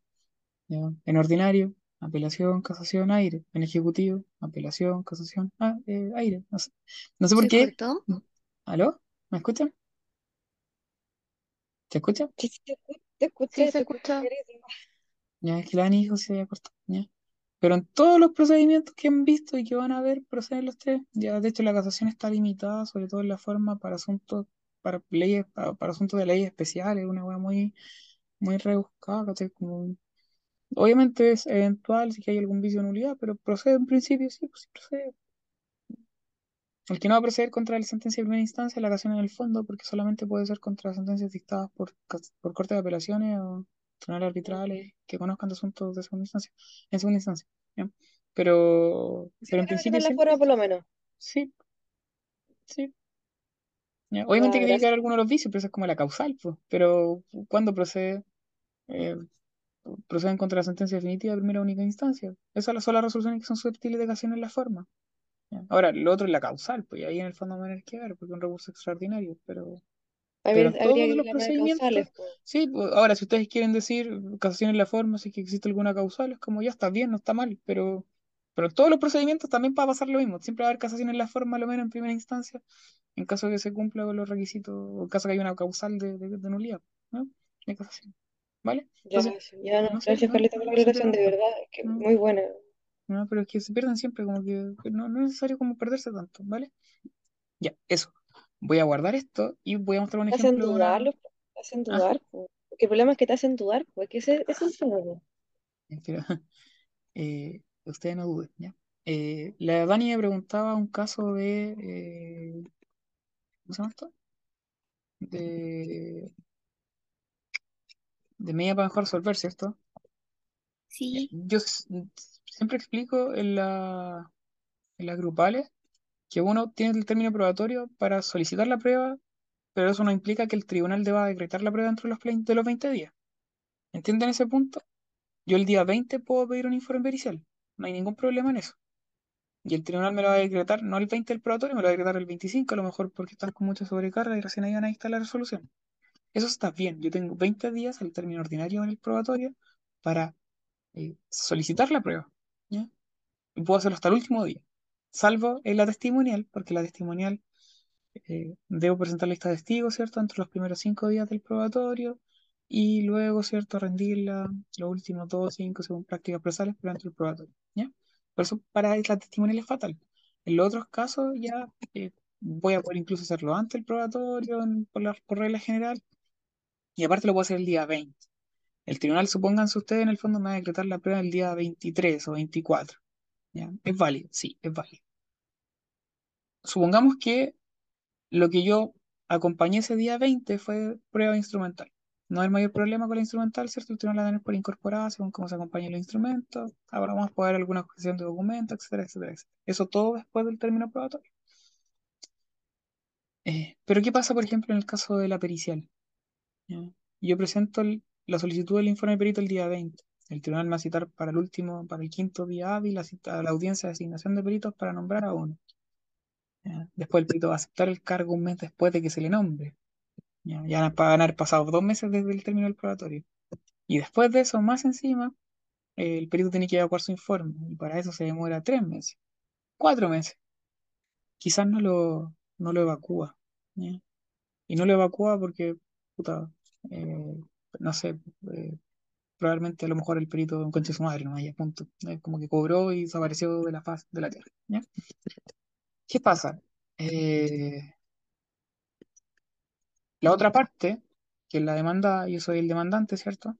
¿Ya? En ordinario, apelación, casación, aire. En ejecutivo, apelación, casación, ah, eh, aire. No sé, no sé por ¿Se qué. cortó? ¿Aló? ¿Me escuchan? ¿Te escuchan? Sí, sí, te escu- te escuché, Sí, se te escuché escucha. clarísimo. Ya es que la dijo se había cortado. ¿ya? Pero en todos los procedimientos que han visto y que van a ver, proceden los tres. Ya, de hecho, la casación está limitada, sobre todo en la forma para asuntos, para leyes, para, para asuntos de leyes especiales, una wea muy, muy rebuscada, ¿cachai? Como, obviamente es eventual si hay algún vicio de nulidad, pero procede en principio, sí, pues sí procede. El que no va a proceder contra la sentencia de primera instancia, la ocasión en el fondo, porque solamente puede ser contra sentencias dictadas por, por corte de apelaciones o tribunales arbitrales que conozcan de asuntos de segunda instancia, en segunda instancia. Pero, Sí, pero en principio la forma por lo menos. sí, sí. ¿ya? Obviamente Ya, que tiene que haber algunos de los vicios, pero esa es como la causal, pues. Pero, ¿cuándo procede? Eh, proceden contra la sentencia definitiva de primera única instancia. Esas son las resoluciones que son susceptibles de ocasión en la forma. ¿ya? Ahora, lo otro es la causal, pues ahí en el fondo van a tener que ver, porque es un recurso extraordinario, pero, pero Habría, en habría todos los causales. procedimientos, po. sí, pues, ahora si ustedes quieren decir casación en la forma, si es que existe alguna causal, es como ya está bien, no está mal, pero, Pero todos los procedimientos también va a pasar lo mismo. Siempre va a haber casación en la forma, lo menos en primera instancia, en caso de que se cumpla con los requisitos, o en caso de que haya una causal de, de, de nulidad, ¿no? De casación. ¿Vale? Ya, Entonces, sí, ya no, no gracias Carlita por la aclaración, de verdad, es que muy buena. no, pero es que se pierden siempre, como que no, no es necesario como perderse tanto, ¿vale? Ya, eso. Voy a guardar esto y voy a mostrar un Te hacen ejemplo de una. dudar, los- te hacen Ah, dudar, po. Porque el problema es que te hacen dudar, pues que ese, ese es el problema. mentira. (laughs) Eh, ustedes no duden, ¿ya? Eh, la Dani me preguntaba un caso de. eh, ¿cómo se llama esto? De, de medida para mejor resolver, ¿cierto? Sí, Yo s- siempre explico en la, en las grupales que uno tiene el término probatorio para solicitar la prueba, pero eso no implica que el tribunal deba decretar la prueba dentro de los, plein- de los 20 días. ¿Entienden ese punto? Yo el día 20 puedo pedir un informe pericial. No hay ningún problema en eso. Y el tribunal me lo va a decretar, no el 20 del probatorio, me lo va a decretar el 25, a lo mejor porque están con mucha sobrecarga y recién ahí van a dictar la resolución. Eso está bien. Yo tengo 20 días al término ordinario en el probatorio para eh, solicitar la prueba. ¿ya? Puedo hacerlo hasta el último día. Salvo en la testimonial, porque la testimonial eh, debo presentar lista de testigos, ¿cierto? Entre los primeros cinco días del probatorio y luego, ¿cierto? Rendirla los últimos dos, cinco, según prácticas procesales, pero antes del probatorio, ¿ya? Por eso para la testimonial es fatal. En los otros casos ya eh, voy a poder incluso hacerlo antes del probatorio por, la, por regla general y aparte lo puedo hacer el día 20. El tribunal, supónganse ustedes, en el fondo me va a decretar la prueba el día 23 o 24. ¿ya? Es válido, sí, es válido. Supongamos que lo que yo acompañé ese día 20 fue prueba instrumental. No hay mayor problema con la instrumental, ¿cierto? El tribunal la va tener por incorporada según cómo se acompañan los instrumentos. Ahora vamos a poder alguna objeción de documentos, etcétera, etcétera, etcétera. Eso todo después del término probatorio. Eh, pero ¿qué pasa, por ejemplo, en el caso de la pericial? Yo presento la solicitud del informe perito el día 20. El tribunal me va a citar para el último, para el quinto día hábil, la, cita- la audiencia de asignación de peritos para nombrar a uno. Después el perito va a aceptar el cargo un mes después de que se le nombre. Ya, ya van a haber pasado dos meses desde el término del probatorio. Y después de eso, más encima, el perito tiene que evacuar su informe. Y para eso se demora tres meses, cuatro meses. Quizás no lo, no lo evacúa. Y no lo evacúa porque, eh, no sé, eh, probablemente a lo mejor el perito encuentre su madre, no haya punto. Eh, como que cobró y desapareció de la faz de la tierra. ¿Qué pasa? Eh, la otra parte, que es la demanda, yo soy el demandante, ¿cierto?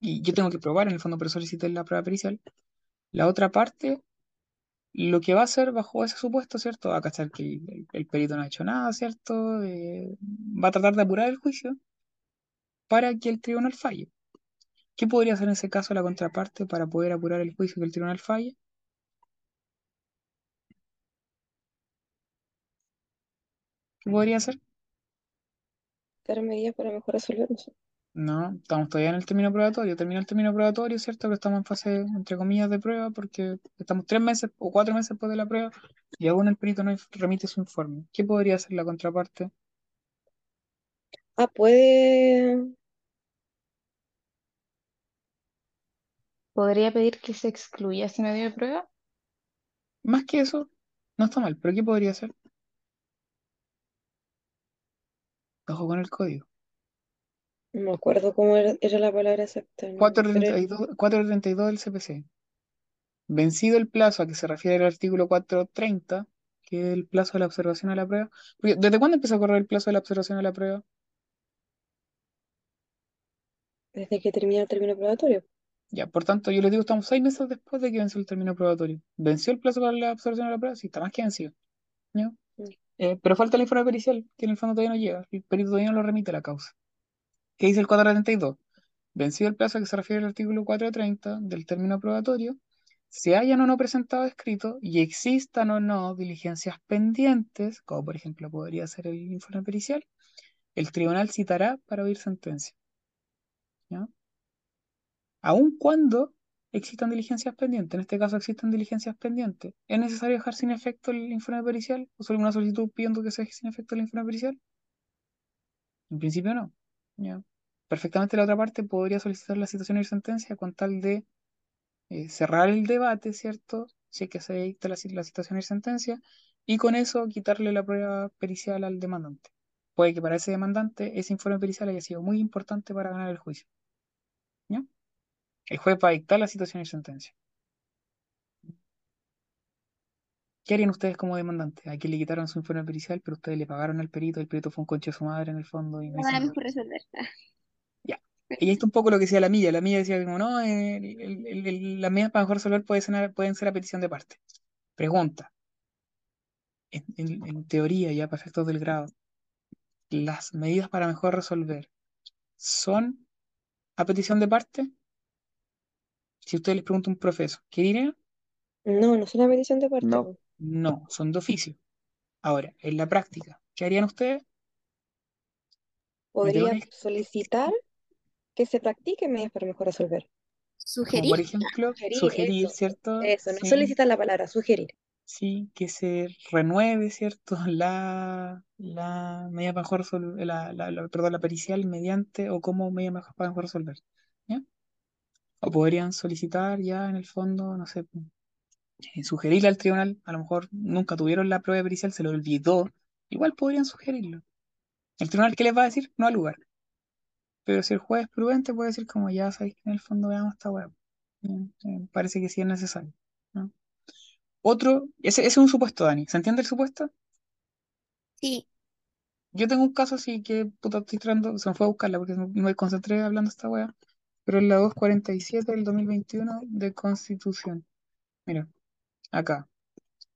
Y yo tengo que probar en el fondo, pero solicité la prueba pericial. La otra parte, lo que va a hacer bajo ese supuesto, ¿cierto? Va a cachar que el, perito no ha hecho nada, ¿cierto? Eh, va a tratar de apurar el juicio para que el tribunal falle. ¿Qué podría hacer en ese caso la contraparte para poder apurar el juicio que el tribunal falle? ¿Qué podría hacer? Dar medidas para mejor resolver, no estamos todavía en el término probatorio. Termina el término probatorio, ¿cierto? Pero estamos en fase, entre comillas, de prueba porque estamos tres meses o cuatro meses después de la prueba y aún el perito no remite su informe. ¿Qué podría hacer la contraparte? Ah, puede. ¿Podría pedir que se excluya ese medio de prueba? Más que eso, no está mal, pero ¿qué podría hacer? Ojo con el código. No me acuerdo cómo era, era la palabra exacta, no, pero 432, 432 del CPC. Vencido el plazo a que se refiere el artículo 430, que es el plazo de la observación a la prueba. Porque, ¿Desde cuándo empieza a correr el plazo de la observación a la prueba? desde que termina el término probatorio. Ya, por tanto, yo les digo, estamos seis meses después de que venció el término probatorio. ¿Venció el plazo para la observación a la prueba? Sí, está más que vencido. ¿ya? Mm. Eh, pero falta el informe pericial, que en el fondo todavía no llega. El perito todavía no lo remite a la causa. ¿Qué dice el 432? Vencido el plazo a que se refiere el artículo 430 del término probatorio, se hayan o no presentado escrito y existan o no diligencias pendientes, como por ejemplo podría ser el informe pericial, el tribunal citará para oír sentencia. ¿ya? Aun cuando existan diligencias pendientes, en este caso existen diligencias pendientes, ¿es necesario dejar sin efecto el informe pericial? ¿O solo una solicitud pidiendo que se deje sin efecto el informe pericial? En principio no. ¿ya? Perfectamente la otra parte podría solicitar la citación y sentencia con tal de eh, cerrar el debate, ¿cierto? Si es que se dicta la, la citación y sentencia, y con eso quitarle la prueba pericial al demandante. Puede que para ese demandante ese informe pericial haya sido muy importante para ganar el juicio. ¿ya? El juez va a dictar la citación y sentencia. ¿Qué harían ustedes como demandantes? A quien le quitaron su informe pericial, pero ustedes le pagaron al perito, el perito fue un conche de su madre en el fondo y no mejor resolver. Y ahí está un poco lo que decía la milla. La milla decía como, no, el- el- el- las medidas para mejor resolver pueden ser, pueden ser a petición de parte. Pregunta, en, en- en teoría, ya para efectos del grado, ¿las medidas para mejor resolver son a petición de parte? Si usted les pregunta a un profesor, ¿qué diría? No, no es una petición de parte, No. No, son de oficio. Ahora, en la práctica, ¿qué harían ustedes? Podría solicitar que se practiquen medidas para mejor resolver. como Sugerir. por ejemplo, Sugerir, sugerir, eso. ¿cierto? Eso, no Sí, solicitar la palabra, sugerir. sí, que se renueve, ¿cierto? (laughs) La, la medida para mejor resolver, la, la, la- perdón, la pericial mediante o como medida mejor para mejor resolver. ¿ya? O podrían solicitar ya en el fondo, no sé, eh, sugerirle al tribunal, a lo mejor nunca tuvieron la prueba pericial, se lo olvidó, igual podrían sugerirlo. El tribunal, ¿qué les va a decir? No al lugar. Pero si el juez es prudente, puede decir como ya sabéis que en el fondo veamos esta hueá. Bien, eh, parece que sí es necesario. ¿no? Otro, ese, ese es un supuesto, Dani. ¿Se entiende el supuesto? Sí. Yo tengo un caso así que, puta, estoy tratando, se me fue a buscarla porque me concentré hablando de esta weá. Pero es la 247 del 2021 de Constitución. Mira, acá.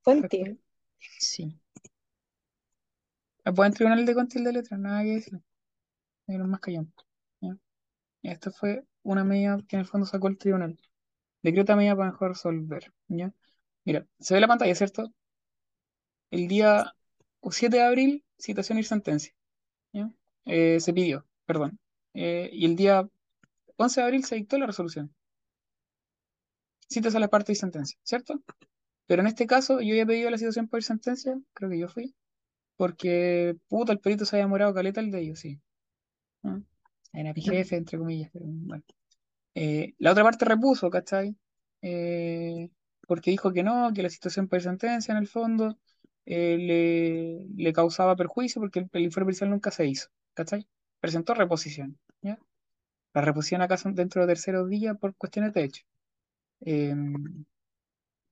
¿cachai? Sí. Buen tribunal de contil de letras, nada que decir. Era más callante. Esta fue una medida que en el fondo sacó el tribunal. Decreta medida para mejor resolver. Mira, se ve la pantalla, ¿cierto? El día 7 de abril, citación y sentencia. Eh, se pidió, perdón. Eh, y el día 11 de abril se dictó la resolución. Citas a la parte y sentencia, ¿cierto? Pero en este caso yo había pedido la citación por sentencia, creo que yo fui, porque puta, el perito se había demorado caleta el de ellos, sí. ¿no? Era mi (laughs) jefe, entre comillas, pero bueno. Eh, la otra parte repuso, ¿cachai? Eh, porque dijo que no, que la situación por sentencia en el fondo eh, le, le causaba perjuicio porque el, el informe pericial nunca se hizo, ¿cachai? Presentó reposición, ¿ya? La reposición acá son dentro de terceros días por cuestiones de hecho. Eh,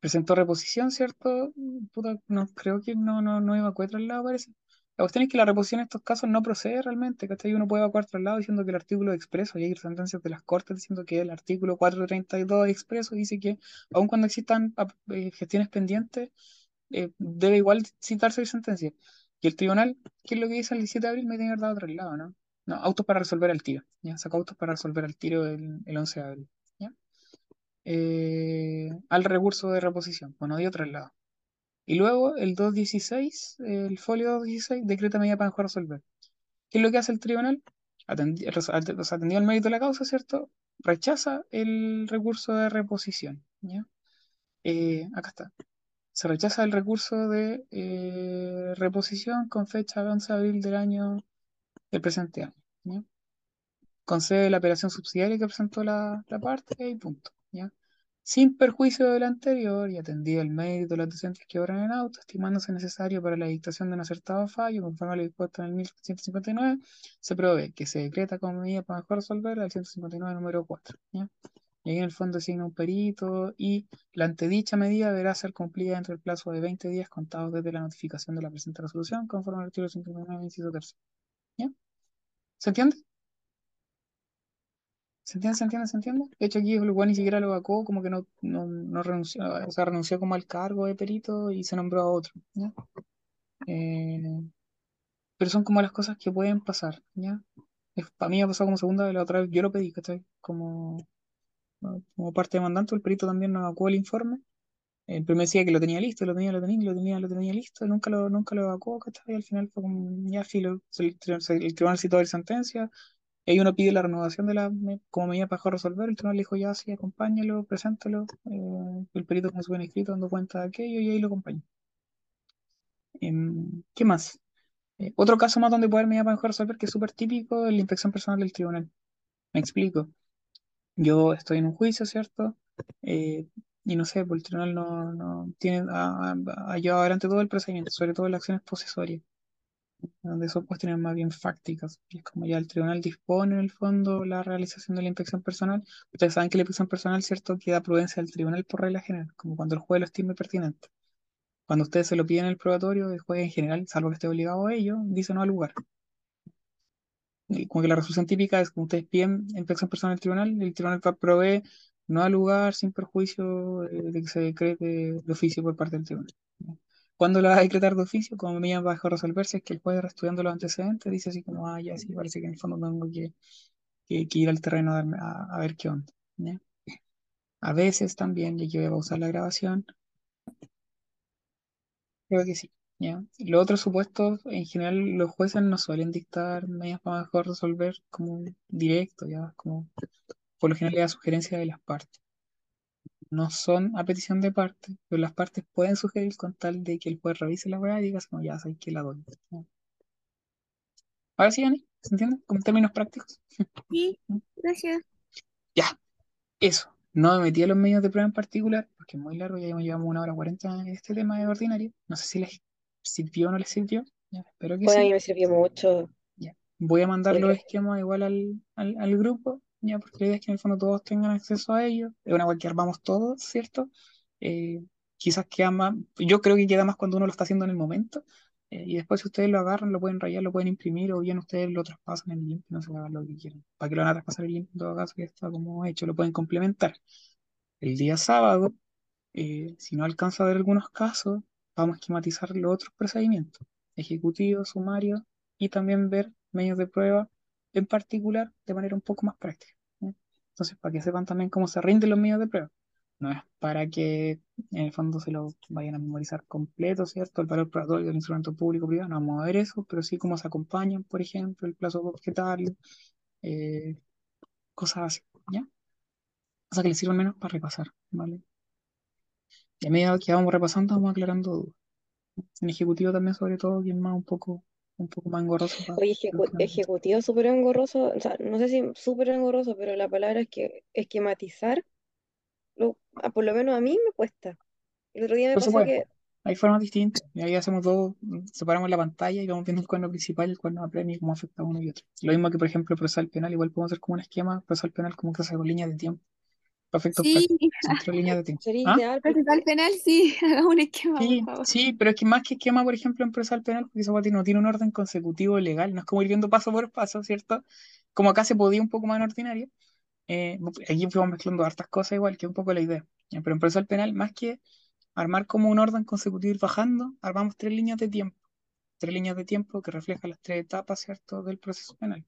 presentó reposición, ¿cierto? Puta, no, creo que no, no, no evacué traslado, parece. La cuestión es que la reposición en estos casos no procede realmente, ¿cachai? Uno puede evacuar traslado diciendo que el artículo es expreso, y hay sentencias de las Cortes diciendo que el artículo 432 es expreso, dice que aun cuando existan ap- eh, gestiones pendientes, eh, debe igual citarse la sentencia. Y el tribunal, ¿qué es lo que dice el 17 de abril? Me tiene que haber dado traslado, ¿no? No, autos para resolver al tiro, ¿ya? Sacó autos para resolver al tiro el, el 11 de abril, ¿ya? eh, al recurso de reposición. Bueno, dio traslado. Y luego el 216, el folio 216, decreta medida para mejor resolver. ¿Qué es lo que hace el tribunal? Atendi- res- ate- o sea, atendió el mérito de la causa, ¿cierto? Rechaza el recurso de reposición. ¿ya? Eh, acá está. Se rechaza el recurso de eh, reposición con fecha 11 de abril del año del presente año. Concede la apelación subsidiaria que presentó la, la parte y punto. Sin perjuicio del anterior y atendido el mérito de los docentes que obran en auto, estimándose necesario para la dictación de un acertado fallo, conforme a lo dispuesto en el 1159, se provee que se decreta como medida para mejor resolver el 159 número 4. ¿ya? Y ahí en el fondo designa un perito y la antedicha medida deberá ser cumplida dentro del plazo de 20 días contados desde la notificación de la presente resolución, conforme al artículo 159, inciso tercero. ¿Ya? ¿Se entiende? ¿Se entiende? ¿Se entiende? ¿Se entiende? De hecho, aquí el ni siquiera lo vacó, como que no, no, no renunció, o sea, renunció como al cargo de perito y se nombró a otro. Eh, pero son como las cosas que pueden pasar, ¿ya? Para mí ha pasado como segunda vez, la otra vez yo lo pedí, ¿cachai? Como, como parte demandante, el perito también nos evacuó el informe. El primero decía que lo tenía listo, lo tenía, lo tenía, lo tenía, lo tenía listo, nunca lo, nunca lo evacuó, ¿cachai? Y al final fue como, ya filo, el, el tribunal citó la sentencia, y ahí uno pide la renovación de la, como medida para resolver, el tribunal le dijo, ya, sí, acompáñalo, preséntalo, eh, el perito como se buen escrito dando cuenta de aquello, y ahí lo acompaña. Em, ¿qué más? Eh, otro caso más donde puede haber medida para resolver, que es súper típico, es la inspección personal del tribunal. Me explico. Yo estoy en un juicio, ¿cierto? eh, y no sé, pues el tribunal no, no tiene, ha- ha llevado adelante todo el procedimiento, sobre todo las acciones posesorias, donde son cuestiones más bien fácticas. Y es como ya el tribunal dispone en el fondo la realización de la inspección personal. Ustedes saben que la inspección personal, ¿cierto?, queda prudencia al tribunal por regla general, como cuando el juez lo estime pertinente. Cuando ustedes se lo piden en el probatorio, el juez en general, salvo que esté obligado a ello, dice no al lugar. Y como que la resolución típica es que ustedes piden inspección personal al tribunal, el tribunal provee no al lugar sin perjuicio eh, de que se decrete de oficio por parte del tribunal. ¿Cuándo la va a decretar de oficio? Como medida bajo resolverse, es que el juez, estudiando los antecedentes, dice así como, ah, ya sí, parece que en el fondo tengo que, que- que ir al terreno a, darme- a- a ver qué onda. ¿ya? A veces también, y aquí voy a pausar la grabación, creo que sí. ¿ya? Los otros supuestos, en general, los jueces no suelen dictar medidas para mejor resolver como directo, ya, como por lo general es a sugerencia de las partes. No son a petición de parte, pero las partes pueden sugerir con tal de que el juez revise la weá y diga, como ya sabes que la doy. Ahora sí, Ani, ¿se entiende? Como en términos prácticos. Sí, (laughs) gracias. Ya, eso. No me metí a los medios de prueba en particular, porque es muy largo, ya llevamos una hora cuarenta en este tema de ordinario. No sé si les sirvió o no les sirvió. Ya, espero que a sí. mí me sirvió mucho. Ya. Voy a mandar los esquemas igual al, al, al grupo, ya, porque la idea es que en el fondo todos tengan acceso a ellos. Es una cual que armamos todos, ¿cierto? Eh, quizás queda más, yo creo que queda más cuando uno lo está haciendo en el momento. eh, y después si ustedes lo agarran, lo pueden rayar, lo pueden imprimir, o bien ustedes lo traspasan en link, no sé, hagan lo que quieran. ¿Para que lo van a traspasar el link? En todo caso, ya está como hecho, lo pueden complementar. El día sábado, eh, si no alcanza a ver algunos casos, vamos a esquematizar los otros procedimientos, ejecutivo, sumario, y también ver medios de prueba en particular de manera un poco más práctica. Entonces, para que sepan también cómo se rinden los medios de prueba. No es para que en el fondo se lo vayan a memorizar completo, ¿cierto? El valor probatorio del instrumento público privado, no vamos a ver eso, pero sí cómo se acompañan, por ejemplo, el plazo objetario, eh, cosas así, ¿ya? O sea, que les sirvan menos para repasar, ¿vale? Y a medida que vamos repasando, vamos aclarando dudas. En ejecutivo también, sobre todo, que es más un poco, un poco más engorroso para Oye, ejecu- no ejecutivo súper engorroso, o sea, no sé si súper engorroso, pero la palabra es que esquematizar, lo, por lo menos a mí me cuesta. El otro día me pasó que, Hay formas distintas. Y ahí hacemos todo, separamos la pantalla y vamos viendo el cuadro principal el cuadro apremio y cómo afecta a uno y otro. Lo mismo que, por ejemplo, el procesal penal, igual podemos hacer como un esquema, procesal penal como que se hace con líneas de tiempo. Para efectos Sí, tres líneas de (laughs) tiempo. sería ¿Ah? ideal procesal penal, sí, (laughs) hagamos un esquema, por Sí, favor. sí, pero es que más que esquema, por ejemplo, en procesal penal, porque esa no tiene un orden consecutivo legal, no es como ir viendo paso por paso, ¿cierto? Como acá se podía un poco más en ordinario, eh, aquí fuimos mezclando hartas cosas igual, que un poco la idea. Pero en procesal penal, más que armar como un orden consecutivo ir bajando, armamos tres líneas de tiempo, tres líneas de tiempo que reflejan las tres etapas, ¿cierto?, del proceso penal.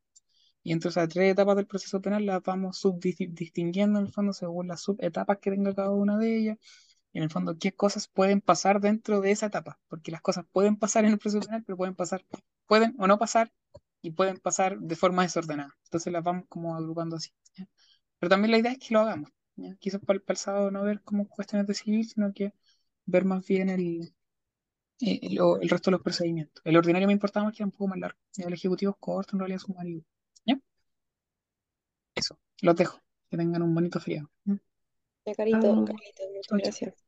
Y entre esas tres etapas del proceso penal las vamos subdistinguiendo en el fondo según las subetapas que tenga cada una de ellas y en el fondo qué cosas pueden pasar dentro de esa etapa, porque las cosas pueden pasar en el proceso penal, pero pueden pasar, pueden o no pasar, y pueden pasar de forma desordenada. Entonces las vamos como agrupando así. Pero también la idea es que lo hagamos. Quizás para el, sábado no ver como cuestiones de civil, sino que ver más bien el, eh, el resto de los procedimientos. El ordinario me importaba más que era un poco más largo. El ejecutivo es corto, en realidad es un marido. Eso, los dejo. Que tengan un bonito feriado. ¿ya? Carito, Chao, Carlitos, muchas gracias.